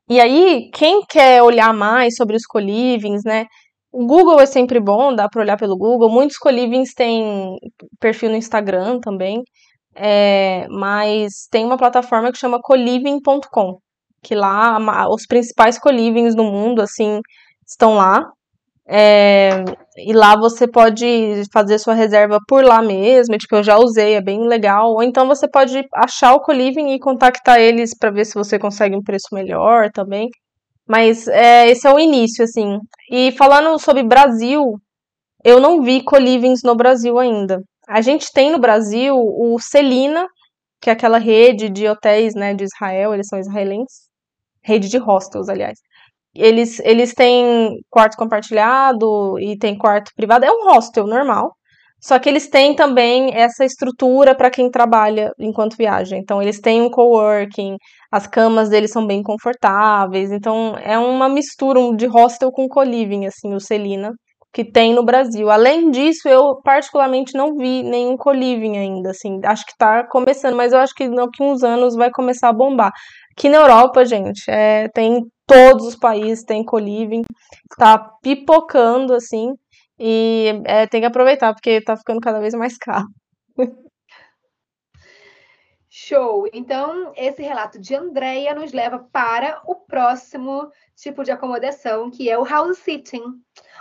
E aí, quem quer olhar mais sobre os colivings, né? O Google é sempre bom, dá para olhar pelo Google. Muitos colivings têm perfil no Instagram também, é, mas tem uma plataforma que chama coliving.com, que lá os principais colivings do mundo, assim, estão lá. É, e lá você pode fazer sua reserva por lá mesmo, tipo, eu já usei, é bem legal. Ou então você pode achar o Coliving e contactar eles para ver se você consegue um preço melhor também. Mas é, esse é o início, assim. E falando sobre Brasil, eu não vi Colivings no Brasil ainda. A gente tem no Brasil o Celina, que é aquela rede de hotéis, né, de Israel, eles são israelenses. Rede de hostels, aliás eles, eles têm quarto compartilhado e tem quarto privado. É um hostel normal. Só que eles têm também essa estrutura para quem trabalha enquanto viaja. Então, eles têm um coworking, as camas deles são bem confortáveis. Então, é uma mistura de hostel com co-living, assim, o Celina, que tem no Brasil. Além disso, eu particularmente não vi nenhum co-living ainda, assim. Acho que está começando, mas eu acho que daqui uns anos vai começar a bombar. Aqui na Europa, gente, é, tem todos os países têm coliving, tá pipocando assim, e é, tem que aproveitar porque tá ficando cada vez mais caro. Show! Então, esse relato de Andrea nos leva para o próximo tipo de acomodação, que é o house sitting.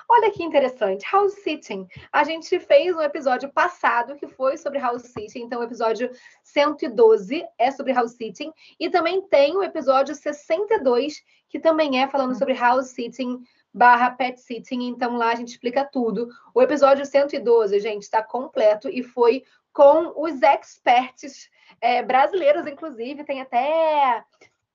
Olha que interessante, house sitting. A gente fez um episódio passado que foi sobre house sitting, então o episódio 112 é sobre house sitting e também tem o episódio 62 que também é falando sobre house sitting barra pet sitting. Então lá a gente explica tudo. O episódio 112, gente, está completo e foi com os experts é, brasileiros, inclusive. Tem até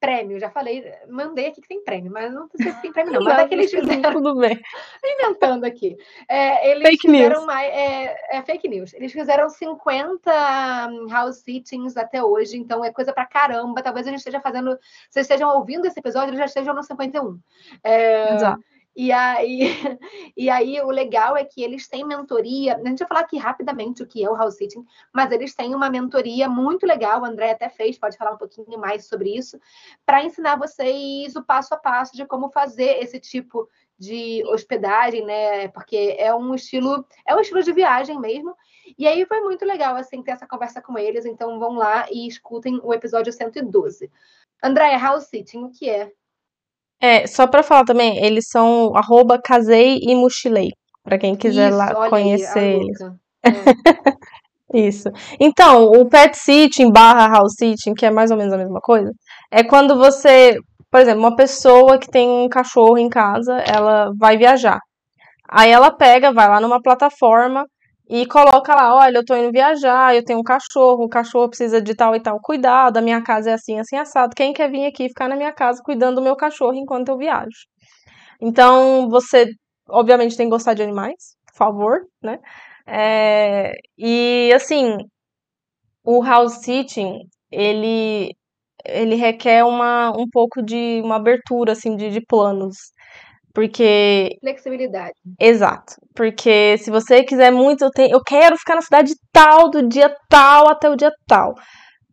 prêmio, já falei, mandei aqui que tem prêmio, mas não sei se tem prêmio, não. Mas é que eles fizeram. Tudo bem. Inventando aqui. É, eles fake fizeram news. mais. É, é, fake news. Eles fizeram 50 hum, house sittings até hoje, então é coisa pra caramba. Talvez a gente esteja fazendo. Vocês estejam ouvindo esse episódio, eles já estejam no 51. É, Exato. E aí, e aí, o legal é que eles têm mentoria. A gente vai falar aqui rapidamente o que é o house sitting, mas eles têm uma mentoria muito legal. O André até fez, pode falar um pouquinho mais sobre isso, para ensinar vocês o passo a passo de como fazer esse tipo de hospedagem, né? Porque é um estilo, é um estilo de viagem mesmo. E aí foi muito legal assim ter essa conversa com eles. Então vão lá e escutem o episódio 112. André, house sitting, o que é? É, só pra falar também, eles são arroba casei e mochilei, pra quem quiser Isso, lá conhecer aí, eles. É. Isso. Então, o pet sitting barra house sitting, que é mais ou menos a mesma coisa, é quando você, por exemplo, uma pessoa que tem um cachorro em casa, ela vai viajar. Aí ela pega, vai lá numa plataforma e coloca lá, olha, eu tô indo viajar, eu tenho um cachorro, o cachorro precisa de tal e tal cuidado, a minha casa é assim, assim, assado. Quem quer vir aqui ficar na minha casa cuidando do meu cachorro enquanto eu viajo? Então, você, obviamente, tem que gostar de animais, por favor, né? É, e, assim, o house sitting, ele, ele requer uma, um pouco de uma abertura, assim, de, de planos. Porque. Flexibilidade. Exato. Porque se você quiser muito, eu, tenho, eu quero ficar na cidade tal, do dia tal até o dia tal.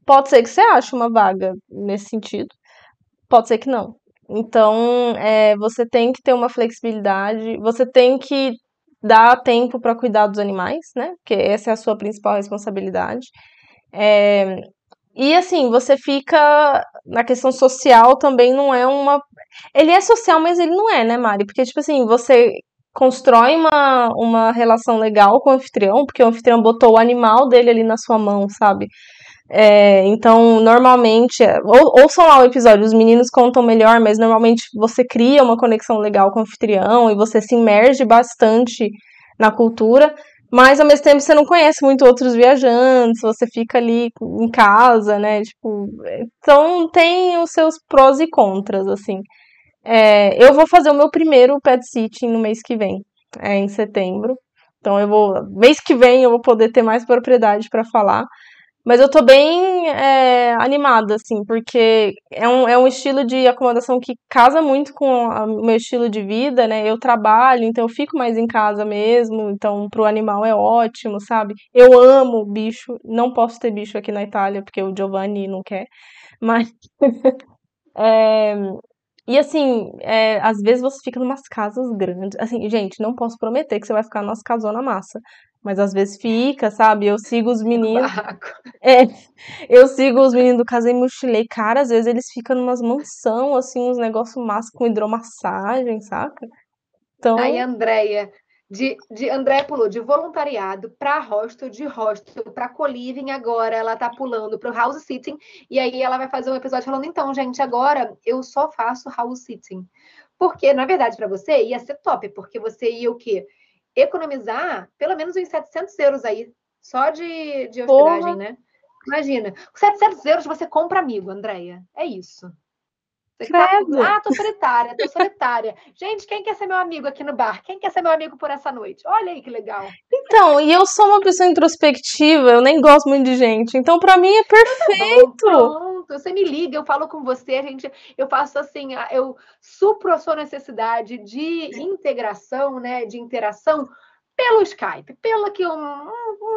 Pode ser que você ache uma vaga nesse sentido. Pode ser que não. Então, é, você tem que ter uma flexibilidade, você tem que dar tempo para cuidar dos animais, né? Porque essa é a sua principal responsabilidade. É, e assim, você fica na questão social também não é uma. Ele é social, mas ele não é, né, Mari? Porque, tipo assim, você constrói uma, uma relação legal com o anfitrião, porque o anfitrião botou o animal dele ali na sua mão, sabe? É, então, normalmente, ou, ouçam lá o episódio, os meninos contam melhor, mas normalmente você cria uma conexão legal com o anfitrião e você se imerge bastante na cultura mas ao mesmo tempo você não conhece muito outros viajantes, você fica ali em casa, né? Tipo, então tem os seus prós e contras, assim. É, eu vou fazer o meu primeiro pet sitting no mês que vem, é em setembro. Então eu vou, mês que vem eu vou poder ter mais propriedade para falar. Mas eu tô bem é, animada, assim, porque é um, é um estilo de acomodação que casa muito com o meu estilo de vida, né? Eu trabalho, então eu fico mais em casa mesmo, então pro animal é ótimo, sabe? Eu amo bicho, não posso ter bicho aqui na Itália, porque o Giovanni não quer, mas. é, e assim, é, às vezes você fica em umas casas grandes. Assim, gente, não posso prometer que você vai ficar nas casona massa. Mas às vezes fica, sabe? Eu sigo os meninos. É, eu sigo os meninos do Casei Mochilei. Cara, às vezes eles ficam numas mansão, assim, uns negócios massa com hidromassagem, saca? Então. Aí, Andréia, de, de André pulou de voluntariado para hostel, de hostel para co-living, agora ela tá pulando para o house sitting, e aí ela vai fazer um episódio falando, então, gente, agora eu só faço house sitting. Porque, na verdade, para você ia ser top, porque você ia o quê? Economizar pelo menos uns 700 euros aí, só de, de hospedagem, Porra. né? Imagina, com 700 euros você compra amigo, Andréia. É isso. Tá... Ah, tô solitária, tô solitária. Gente, quem quer ser meu amigo aqui no bar? Quem quer ser meu amigo por essa noite? Olha aí que legal. Então, e eu sou uma pessoa introspectiva, eu nem gosto muito de gente. Então, para mim é perfeito. Tá bom, você me liga, eu falo com você, a gente, eu faço assim, eu supro a sua necessidade de integração, né, de interação pelo Skype, pelo que um,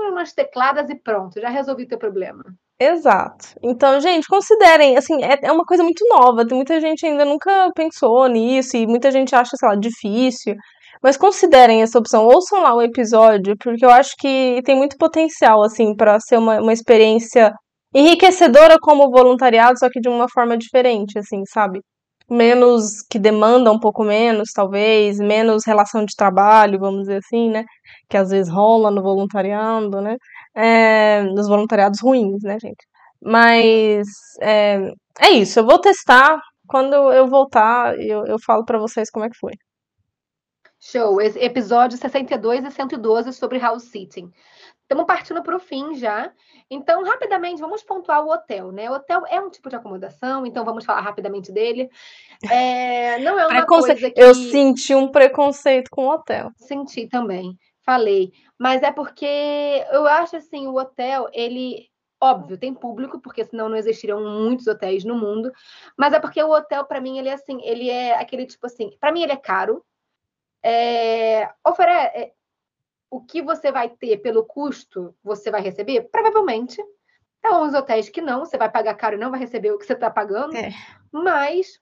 umas tecladas e pronto, já resolvi teu problema. Exato. Então, gente, considerem, assim, é, é uma coisa muito nova, tem muita gente ainda nunca pensou nisso e muita gente acha, sei lá, difícil. Mas considerem essa opção, ouçam lá o episódio, porque eu acho que tem muito potencial, assim, para ser uma, uma experiência enriquecedora como voluntariado, só que de uma forma diferente, assim, sabe? Menos que demanda um pouco menos, talvez, menos relação de trabalho, vamos dizer assim, né? Que às vezes rola no voluntariado, né? É, nos voluntariados ruins, né, gente? Mas é, é isso, eu vou testar. Quando eu voltar, eu, eu falo para vocês como é que foi. Show. Episódio 62 e 112 sobre house sitting. Estamos partindo para o fim já. Então, rapidamente, vamos pontuar o hotel, né? O hotel é um tipo de acomodação, então vamos falar rapidamente dele. É, não é uma coisa que... Eu senti um preconceito com o hotel. Senti também, falei. Mas é porque eu acho assim, o hotel, ele Óbvio, tem público, porque senão não existiriam muitos hotéis no mundo. Mas é porque o hotel, para mim, ele é assim, ele é aquele tipo assim, para mim ele é caro. É, ofere... O que você vai ter pelo custo, você vai receber? Provavelmente. Tem uns hotéis que não, você vai pagar caro e não vai receber o que você está pagando. É. Mas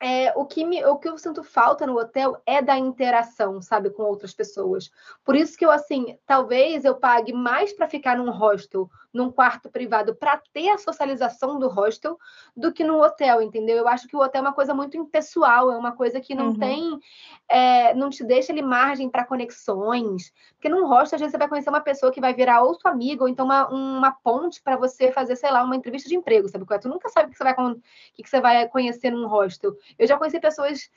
é, o, que me, o que eu sinto falta no hotel é da interação, sabe, com outras pessoas. Por isso que eu, assim, talvez eu pague mais para ficar num hostel, num quarto privado, para ter a socialização do hostel, do que no hotel, entendeu? Eu acho que o hotel é uma coisa muito impessoal, é uma coisa que não uhum. tem, é, não te deixa ali margem para conexões. Porque num hostel, às vezes, você vai conhecer uma pessoa que vai virar ou sua amiga, ou então uma, uma ponte para você fazer, sei lá, uma entrevista de emprego, sabe? Tu nunca sabe o que você vai, que você vai conhecer num hostel. Eu já conheci pessoas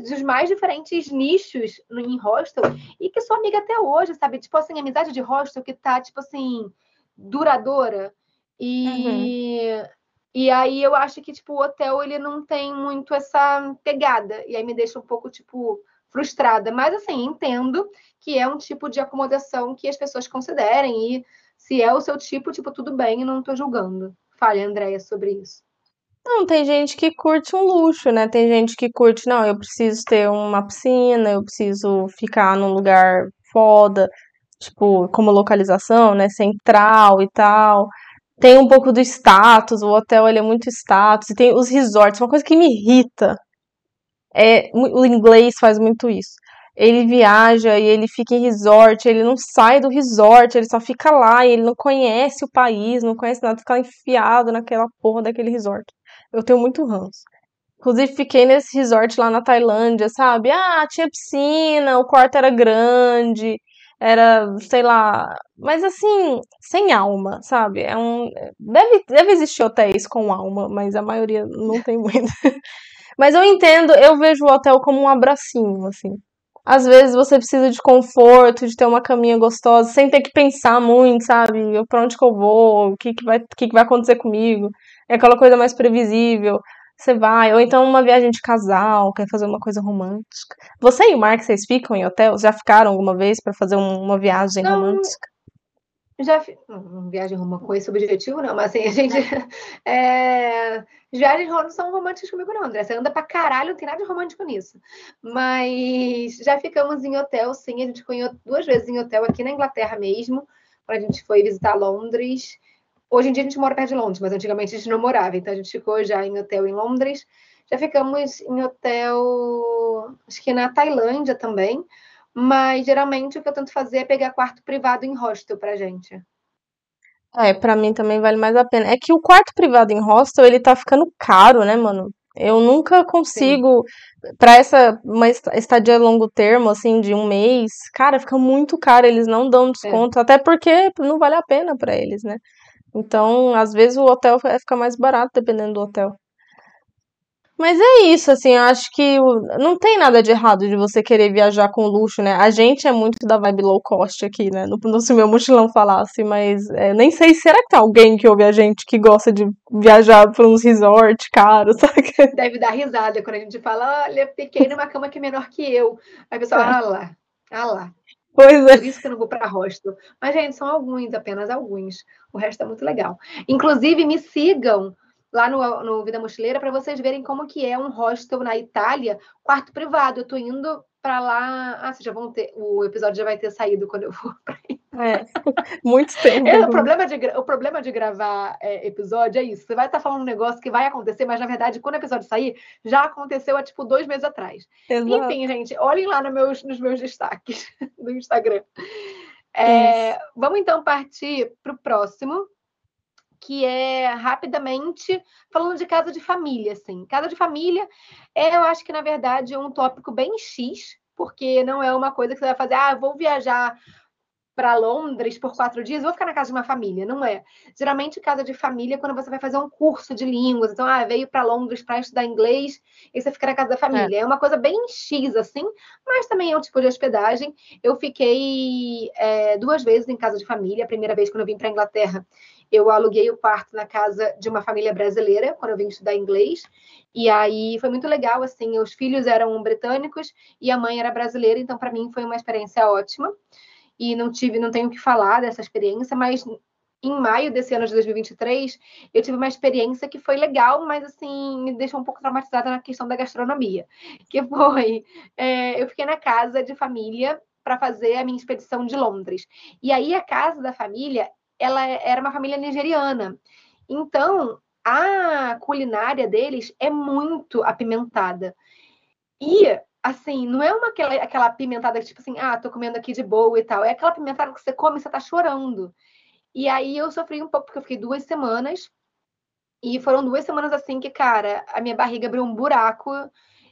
dos mais diferentes nichos em hostel e que sou amiga até hoje, sabe? Tipo assim, amizade de hostel que tá, tipo assim, duradoura. E, uhum. e aí eu acho que, tipo, o hotel, ele não tem muito essa pegada. E aí me deixa um pouco, tipo, frustrada. Mas, assim, entendo que é um tipo de acomodação que as pessoas considerem. E se é o seu tipo, tipo, tudo bem, não tô julgando. Fale, Andréia, sobre isso. Não, tem gente que curte um luxo, né? Tem gente que curte, não, eu preciso ter uma piscina, eu preciso ficar num lugar foda, tipo, como localização, né? Central e tal. Tem um pouco do status, o hotel ele é muito status, e tem os resorts, uma coisa que me irrita. É, o inglês faz muito isso. Ele viaja e ele fica em resort, ele não sai do resort, ele só fica lá e ele não conhece o país, não conhece nada, fica enfiado naquela porra daquele resort. Eu tenho muito ranço. Inclusive, fiquei nesse resort lá na Tailândia, sabe? Ah, tinha piscina, o quarto era grande, era, sei lá. Mas assim, sem alma, sabe? É um. Deve, deve existir hotéis com alma, mas a maioria não tem muito. mas eu entendo, eu vejo o hotel como um abracinho, assim. Às vezes você precisa de conforto, de ter uma caminha gostosa, sem ter que pensar muito, sabe? Pra onde que eu vou, o que, que, vai, o que, que vai acontecer comigo é aquela coisa mais previsível. Você vai, ou então uma viagem de casal, quer fazer uma coisa romântica. Você e o Mark, vocês ficam em hotel? Já ficaram alguma vez para fazer um, uma viagem não, romântica? Já. Uma viagem romântica com esse objetivo, não, mas assim, a gente. É... Viagens não são românticas comigo, não, André. Você anda pra caralho, não tem nada de romântico nisso. Mas já ficamos em hotel, sim. A gente foi duas vezes em hotel aqui na Inglaterra mesmo. Quando a gente foi visitar Londres. Hoje em dia a gente mora perto de Londres, mas antigamente a gente não morava, então a gente ficou já em hotel em Londres. Já ficamos em hotel, acho que na Tailândia também, mas geralmente o que eu tento fazer é pegar quarto privado em hostel pra gente. É, pra mim também vale mais a pena. É que o quarto privado em hostel, ele tá ficando caro, né, mano? Eu nunca consigo, para essa uma estadia a longo termo, assim, de um mês, cara, fica muito caro, eles não dão é. desconto, é. até porque não vale a pena para eles, né? Então, às vezes o hotel fica mais barato dependendo do hotel. Mas é isso, assim, eu acho que não tem nada de errado de você querer viajar com luxo, né? A gente é muito da vibe low cost aqui, né? No, no se meu mochilão falasse, mas é, nem sei, será que tem alguém que ouve a gente que gosta de viajar para uns resorts caros, sabe? Deve dar risada quando a gente fala, olha, fiquei numa cama que é menor que eu. Aí a pessoa, é. ah lá, ah lá. Pois é. Por isso que eu não vou para hostel. Mas, gente, são alguns, apenas alguns. O resto é muito legal. Inclusive, me sigam lá no, no Vida Mochileira para vocês verem como que é um hostel na Itália, quarto privado. Eu tô indo para lá. Ah, vocês já vão ter. O episódio já vai ter saído quando eu for para aí. É, muito tempo. É, o, problema de, o problema de gravar é, episódio é isso. Você vai estar falando um negócio que vai acontecer, mas na verdade, quando o episódio sair, já aconteceu há tipo dois meses atrás. Exato. Enfim, gente, olhem lá no meus, nos meus destaques do Instagram. É, vamos então partir para o próximo, que é rapidamente falando de casa de família, assim. Casa de família é, eu acho que na verdade é um tópico bem X, porque não é uma coisa que você vai fazer, ah, vou viajar para Londres por quatro dias, vou ficar na casa de uma família, não é? Geralmente, casa de família é quando você vai fazer um curso de línguas. Então, ah, veio para Londres para estudar inglês e você fica na casa da família. É. é. uma coisa bem X, assim, mas também é um tipo de hospedagem. Eu fiquei é, duas vezes em casa de família. A primeira vez, quando eu vim para Inglaterra, eu aluguei o quarto na casa de uma família brasileira, quando eu vim estudar inglês. E aí foi muito legal, assim, os filhos eram britânicos e a mãe era brasileira, então para mim foi uma experiência ótima e não tive, não tenho o que falar dessa experiência, mas em maio desse ano de 2023, eu tive uma experiência que foi legal, mas assim, me deixou um pouco traumatizada na questão da gastronomia. Que foi, é, eu fiquei na casa de família para fazer a minha expedição de Londres. E aí a casa da família, ela era uma família nigeriana. Então, a culinária deles é muito apimentada. E assim, não é uma aquela, aquela pimentada que, tipo assim, ah, tô comendo aqui de boa e tal. É aquela pimentada que você come e você tá chorando. E aí eu sofri um pouco, porque eu fiquei duas semanas. E foram duas semanas assim que, cara, a minha barriga abriu um buraco.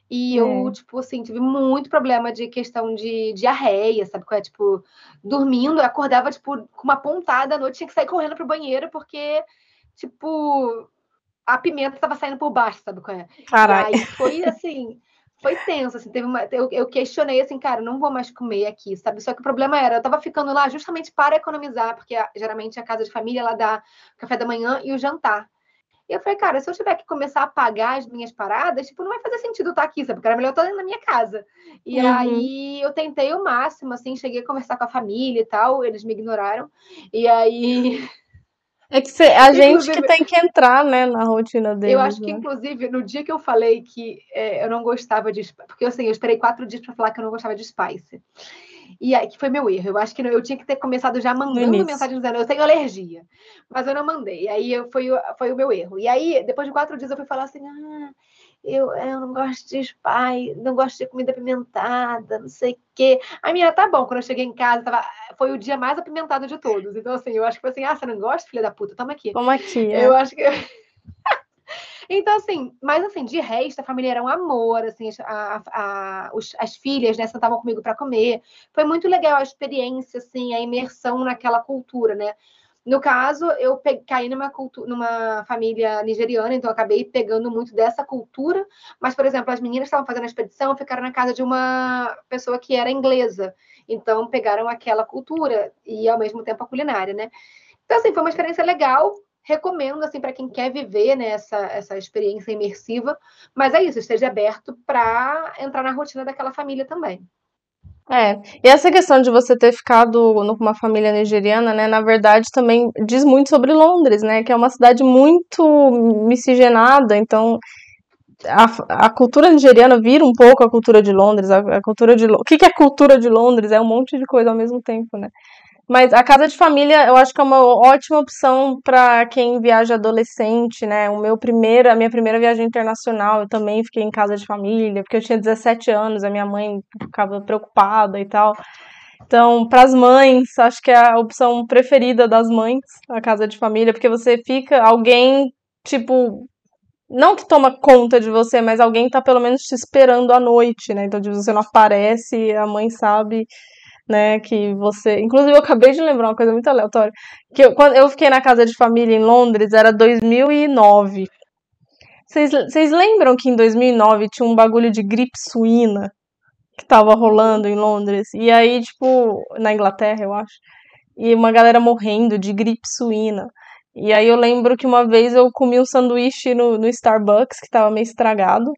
E eu, é. tipo assim, tive muito problema de questão de diarreia, sabe? Qual é? Tipo, dormindo, eu acordava, tipo, com uma pontada à noite, tinha que sair correndo pro banheiro, porque, tipo, a pimenta estava saindo por baixo, sabe qual é? Caralho. Aí foi assim foi tenso, assim, teve uma, eu, eu, questionei assim, cara, não vou mais comer aqui, sabe? Só que o problema era, eu tava ficando lá justamente para economizar, porque a, geralmente a casa de família ela dá café da manhã e o jantar. E eu falei, cara, se eu tiver que começar a pagar as minhas paradas, tipo, não vai fazer sentido estar aqui, sabe? Porque era melhor estar na minha casa. E uhum. aí eu tentei o máximo, assim, cheguei a conversar com a família e tal, eles me ignoraram. E aí É que cê, a gente que tem que entrar, né, na rotina deles. Eu acho que, né? inclusive, no dia que eu falei que é, eu não gostava de. Porque, assim, eu esperei quatro dias para falar que eu não gostava de Spice. E aí, que foi meu erro. Eu acho que eu tinha que ter começado já mandando mensagem dizendo, eu tenho alergia. Mas eu não mandei. E aí foi, foi o meu erro. E aí, depois de quatro dias, eu fui falar assim: ah, eu, eu não gosto de pai, não gosto de comida apimentada, não sei o quê. A minha, tá bom, quando eu cheguei em casa, tava, foi o dia mais apimentado de todos. Então, assim, eu acho que foi assim, ah, você não gosta, filha da puta? Toma aqui. Toma aqui. É. Eu acho que... Então, assim, mas assim, de resto, a família era um amor, assim, a, a, os, as filhas, né, sentavam comigo para comer. Foi muito legal a experiência, assim, a imersão naquela cultura, né? No caso, eu caí numa, numa família nigeriana, então acabei pegando muito dessa cultura. Mas, por exemplo, as meninas estavam fazendo a expedição, ficaram na casa de uma pessoa que era inglesa. Então, pegaram aquela cultura e, ao mesmo tempo, a culinária, né? Então, assim, foi uma experiência legal. Recomendo, assim, para quem quer viver né, essa, essa experiência imersiva. Mas é isso, esteja aberto para entrar na rotina daquela família também. É, e essa questão de você ter ficado numa família nigeriana, né, na verdade também diz muito sobre Londres, né, que é uma cidade muito miscigenada, então a, a cultura nigeriana vira um pouco a cultura de Londres, a, a cultura de o que, que é cultura de Londres? É um monte de coisa ao mesmo tempo, né? Mas a casa de família eu acho que é uma ótima opção para quem viaja adolescente, né? O meu primeiro, a minha primeira viagem internacional, eu também fiquei em casa de família, porque eu tinha 17 anos, a minha mãe ficava preocupada e tal. Então, para as mães, acho que é a opção preferida das mães, a casa de família, porque você fica alguém tipo não que toma conta de você, mas alguém tá pelo menos te esperando à noite, né? Então, tipo, você não aparece, a mãe sabe né? Que você. Inclusive, eu acabei de lembrar uma coisa muito aleatória. Que eu, quando eu fiquei na casa de família em Londres, era 2009. Vocês lembram que em 2009 tinha um bagulho de gripe suína que tava rolando em Londres? E aí, tipo, na Inglaterra, eu acho. E uma galera morrendo de gripe suína. E aí eu lembro que uma vez eu comi um sanduíche no, no Starbucks que tava meio estragado.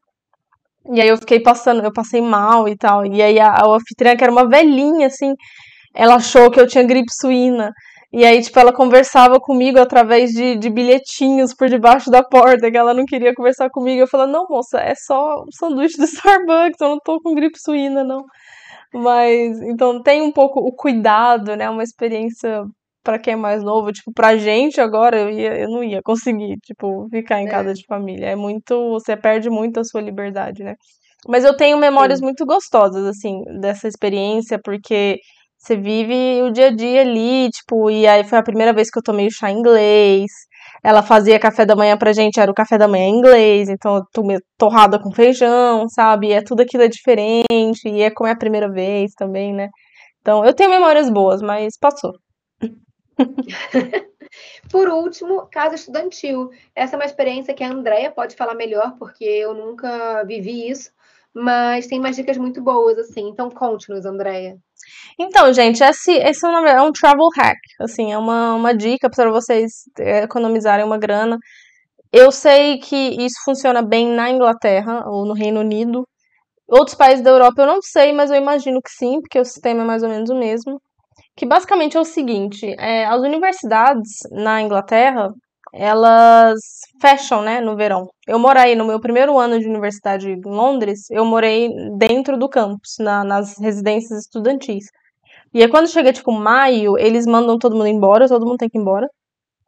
E aí eu fiquei passando, eu passei mal e tal. E aí a, a anfitriã, que era uma velhinha, assim, ela achou que eu tinha gripe suína. E aí, tipo, ela conversava comigo através de, de bilhetinhos por debaixo da porta, que ela não queria conversar comigo. Eu falei, não, moça, é só um sanduíche do Starbucks, eu não tô com gripe suína, não. Mas, então, tem um pouco o cuidado, né? Uma experiência para quem é mais novo, tipo, pra gente agora, eu, ia, eu não ia conseguir, tipo, ficar em é. casa de família. É muito. Você perde muito a sua liberdade, né? Mas eu tenho memórias Sim. muito gostosas, assim, dessa experiência, porque você vive o dia a dia ali, tipo, e aí foi a primeira vez que eu tomei o chá inglês. Ela fazia café da manhã pra gente, era o café da manhã em inglês, então eu tomei torrada com feijão, sabe? E é tudo aquilo é diferente, e é como é a primeira vez também, né? Então, eu tenho memórias boas, mas passou. Por último, casa estudantil. Essa é uma experiência que a Andrea pode falar melhor, porque eu nunca vivi isso, mas tem umas dicas muito boas, assim. Então, conte-nos, Andrea. Então, gente, esse, esse é, é um travel hack, assim, é uma, uma dica para vocês é, economizarem uma grana. Eu sei que isso funciona bem na Inglaterra ou no Reino Unido. Outros países da Europa eu não sei, mas eu imagino que sim, porque o sistema é mais ou menos o mesmo. Que basicamente é o seguinte: é, as universidades na Inglaterra elas fecham, né, no verão. Eu morei no meu primeiro ano de universidade em Londres, eu morei dentro do campus, na, nas residências estudantis. E aí quando chega tipo maio, eles mandam todo mundo embora, todo mundo tem que ir embora.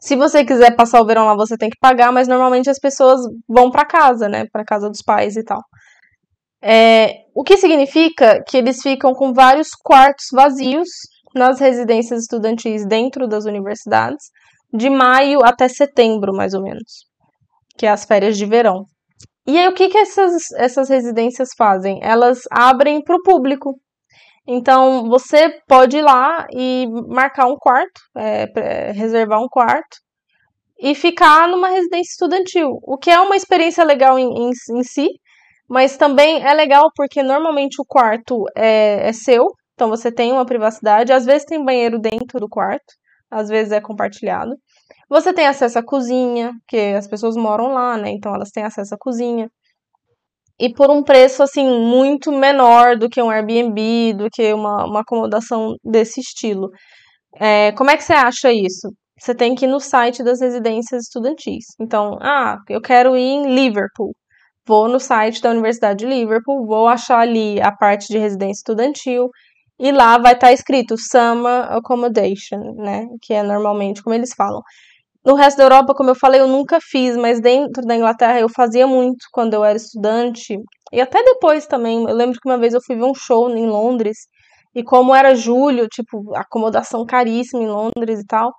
Se você quiser passar o verão lá, você tem que pagar, mas normalmente as pessoas vão para casa, né, para casa dos pais e tal. É, o que significa que eles ficam com vários quartos vazios nas residências estudantis dentro das universidades de maio até setembro, mais ou menos, que é as férias de verão. E aí, o que, que essas, essas residências fazem? Elas abrem para o público. Então, você pode ir lá e marcar um quarto, é, reservar um quarto, e ficar numa residência estudantil, o que é uma experiência legal em, em, em si, mas também é legal porque normalmente o quarto é, é seu, então você tem uma privacidade, às vezes tem banheiro dentro do quarto, às vezes é compartilhado. Você tem acesso à cozinha, que as pessoas moram lá, né? Então elas têm acesso à cozinha. E por um preço, assim, muito menor do que um Airbnb, do que uma, uma acomodação desse estilo. É, como é que você acha isso? Você tem que ir no site das residências estudantis. Então, ah, eu quero ir em Liverpool. Vou no site da Universidade de Liverpool, vou achar ali a parte de residência estudantil e lá vai estar tá escrito Summer Accommodation, né? Que é normalmente como eles falam. No resto da Europa, como eu falei, eu nunca fiz, mas dentro da Inglaterra eu fazia muito quando eu era estudante. E até depois também. Eu lembro que uma vez eu fui ver um show em Londres. E como era julho, tipo, acomodação caríssima em Londres e tal.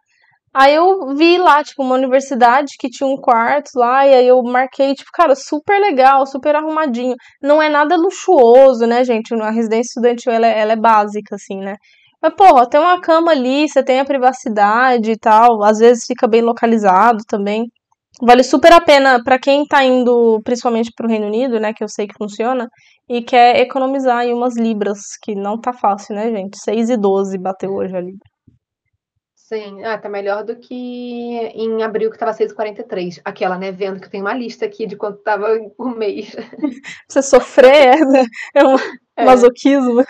Aí eu vi lá, tipo, uma universidade que tinha um quarto lá, e aí eu marquei, tipo, cara, super legal, super arrumadinho. Não é nada luxuoso, né, gente? A residência estudantil, ela é, ela é básica, assim, né? Mas, porra, tem uma cama ali, você tem a privacidade e tal, às vezes fica bem localizado também. Vale super a pena para quem tá indo, principalmente pro Reino Unido, né, que eu sei que funciona, e quer economizar aí umas libras, que não tá fácil, né, gente? 6 e 12 bateu hoje a libra. Sim, ah, tá melhor do que em abril, que tava 6,43. Aquela, né? Vendo que tem uma lista aqui de quanto tava por mês. Você sofrer é, né? é um é. masoquismo.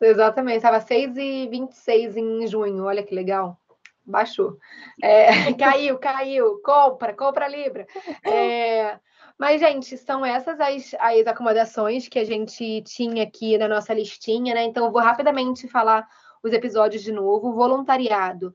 Exatamente, tava 6,26 em junho, olha que legal. Baixou. É, caiu, caiu. Compra, compra Libra. É, mas, gente, são essas as, as acomodações que a gente tinha aqui na nossa listinha, né? Então, eu vou rapidamente falar os episódios de novo. Voluntariado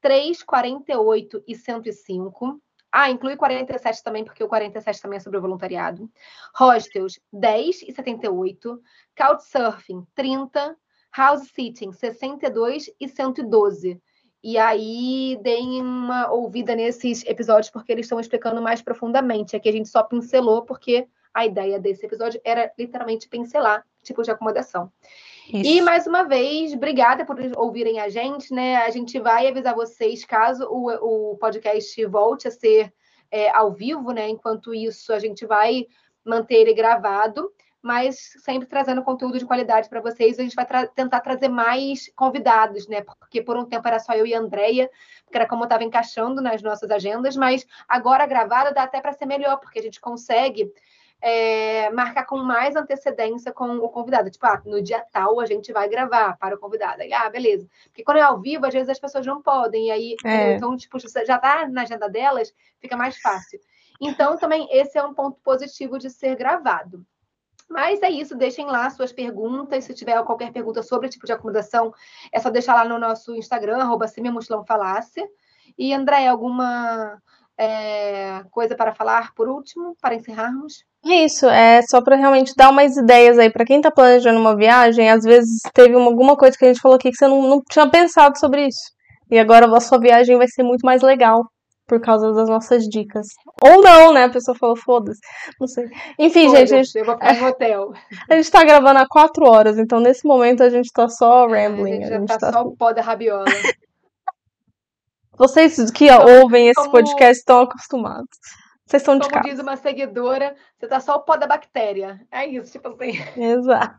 3, 48 e 105. Ah, inclui 47 também, porque o 47 também é sobre voluntariado. Hostels 10 e 78. Couchsurfing 30. House Sitting 62 e 112. E aí, deem uma ouvida nesses episódios, porque eles estão explicando mais profundamente. Aqui a gente só pincelou, porque a ideia desse episódio era literalmente pincelar tipos de acomodação. Isso. E mais uma vez, obrigada por ouvirem a gente, né? A gente vai avisar vocês caso o, o podcast volte a ser é, ao vivo, né? Enquanto isso, a gente vai manter ele gravado, mas sempre trazendo conteúdo de qualidade para vocês. A gente vai tra tentar trazer mais convidados, né? Porque por um tempo era só eu e a Andrea, que era como estava encaixando nas nossas agendas, mas agora gravada dá até para ser melhor, porque a gente consegue é, marcar com mais antecedência com o convidado. Tipo, ah, no dia tal a gente vai gravar para o convidado. Aí, ah, beleza. Porque quando é ao vivo, às vezes as pessoas não podem. E aí, é. então, tipo, já está na agenda delas, fica mais fácil. Então, também esse é um ponto positivo de ser gravado. Mas é isso, deixem lá suas perguntas. Se tiver qualquer pergunta sobre o tipo de acomodação, é só deixar lá no nosso Instagram, arroba. E, André, alguma é, coisa para falar por último, para encerrarmos? É isso, é só para realmente dar umas ideias aí para quem tá planejando uma viagem, às vezes teve uma, alguma coisa que a gente falou aqui que você não, não tinha pensado sobre isso. E agora a sua viagem vai ser muito mais legal, por causa das nossas dicas. Ou não, né? A pessoa falou, foda-se. Não sei. Enfim, gente. A gente, eu vou ficar no hotel. A gente tá gravando há quatro horas, então nesse momento a gente tá só rambling. a gente já a gente tá, tá, só o pó da rabiola. Vocês que como, ouvem esse como, podcast estão acostumados. Vocês estão de casa. Como diz uma seguidora, você tá só o pó da bactéria. É isso, tipo assim. Exato.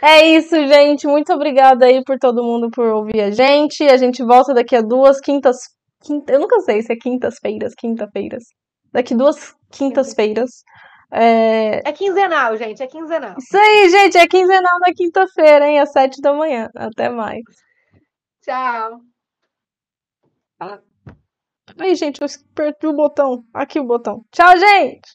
É isso, gente. Muito obrigada aí por todo mundo por ouvir a gente. A gente volta daqui a duas quintas. Quinta, eu nunca sei se é quintas-feiras, quinta-feiras. Daqui duas quintas-feiras. É... é quinzenal, gente. É quinzenal. Isso aí, gente. É quinzenal na quinta-feira, hein? Às sete da manhã. Até mais. Tchau. Aí, gente, eu apertei o botão. Aqui o botão. Tchau, gente!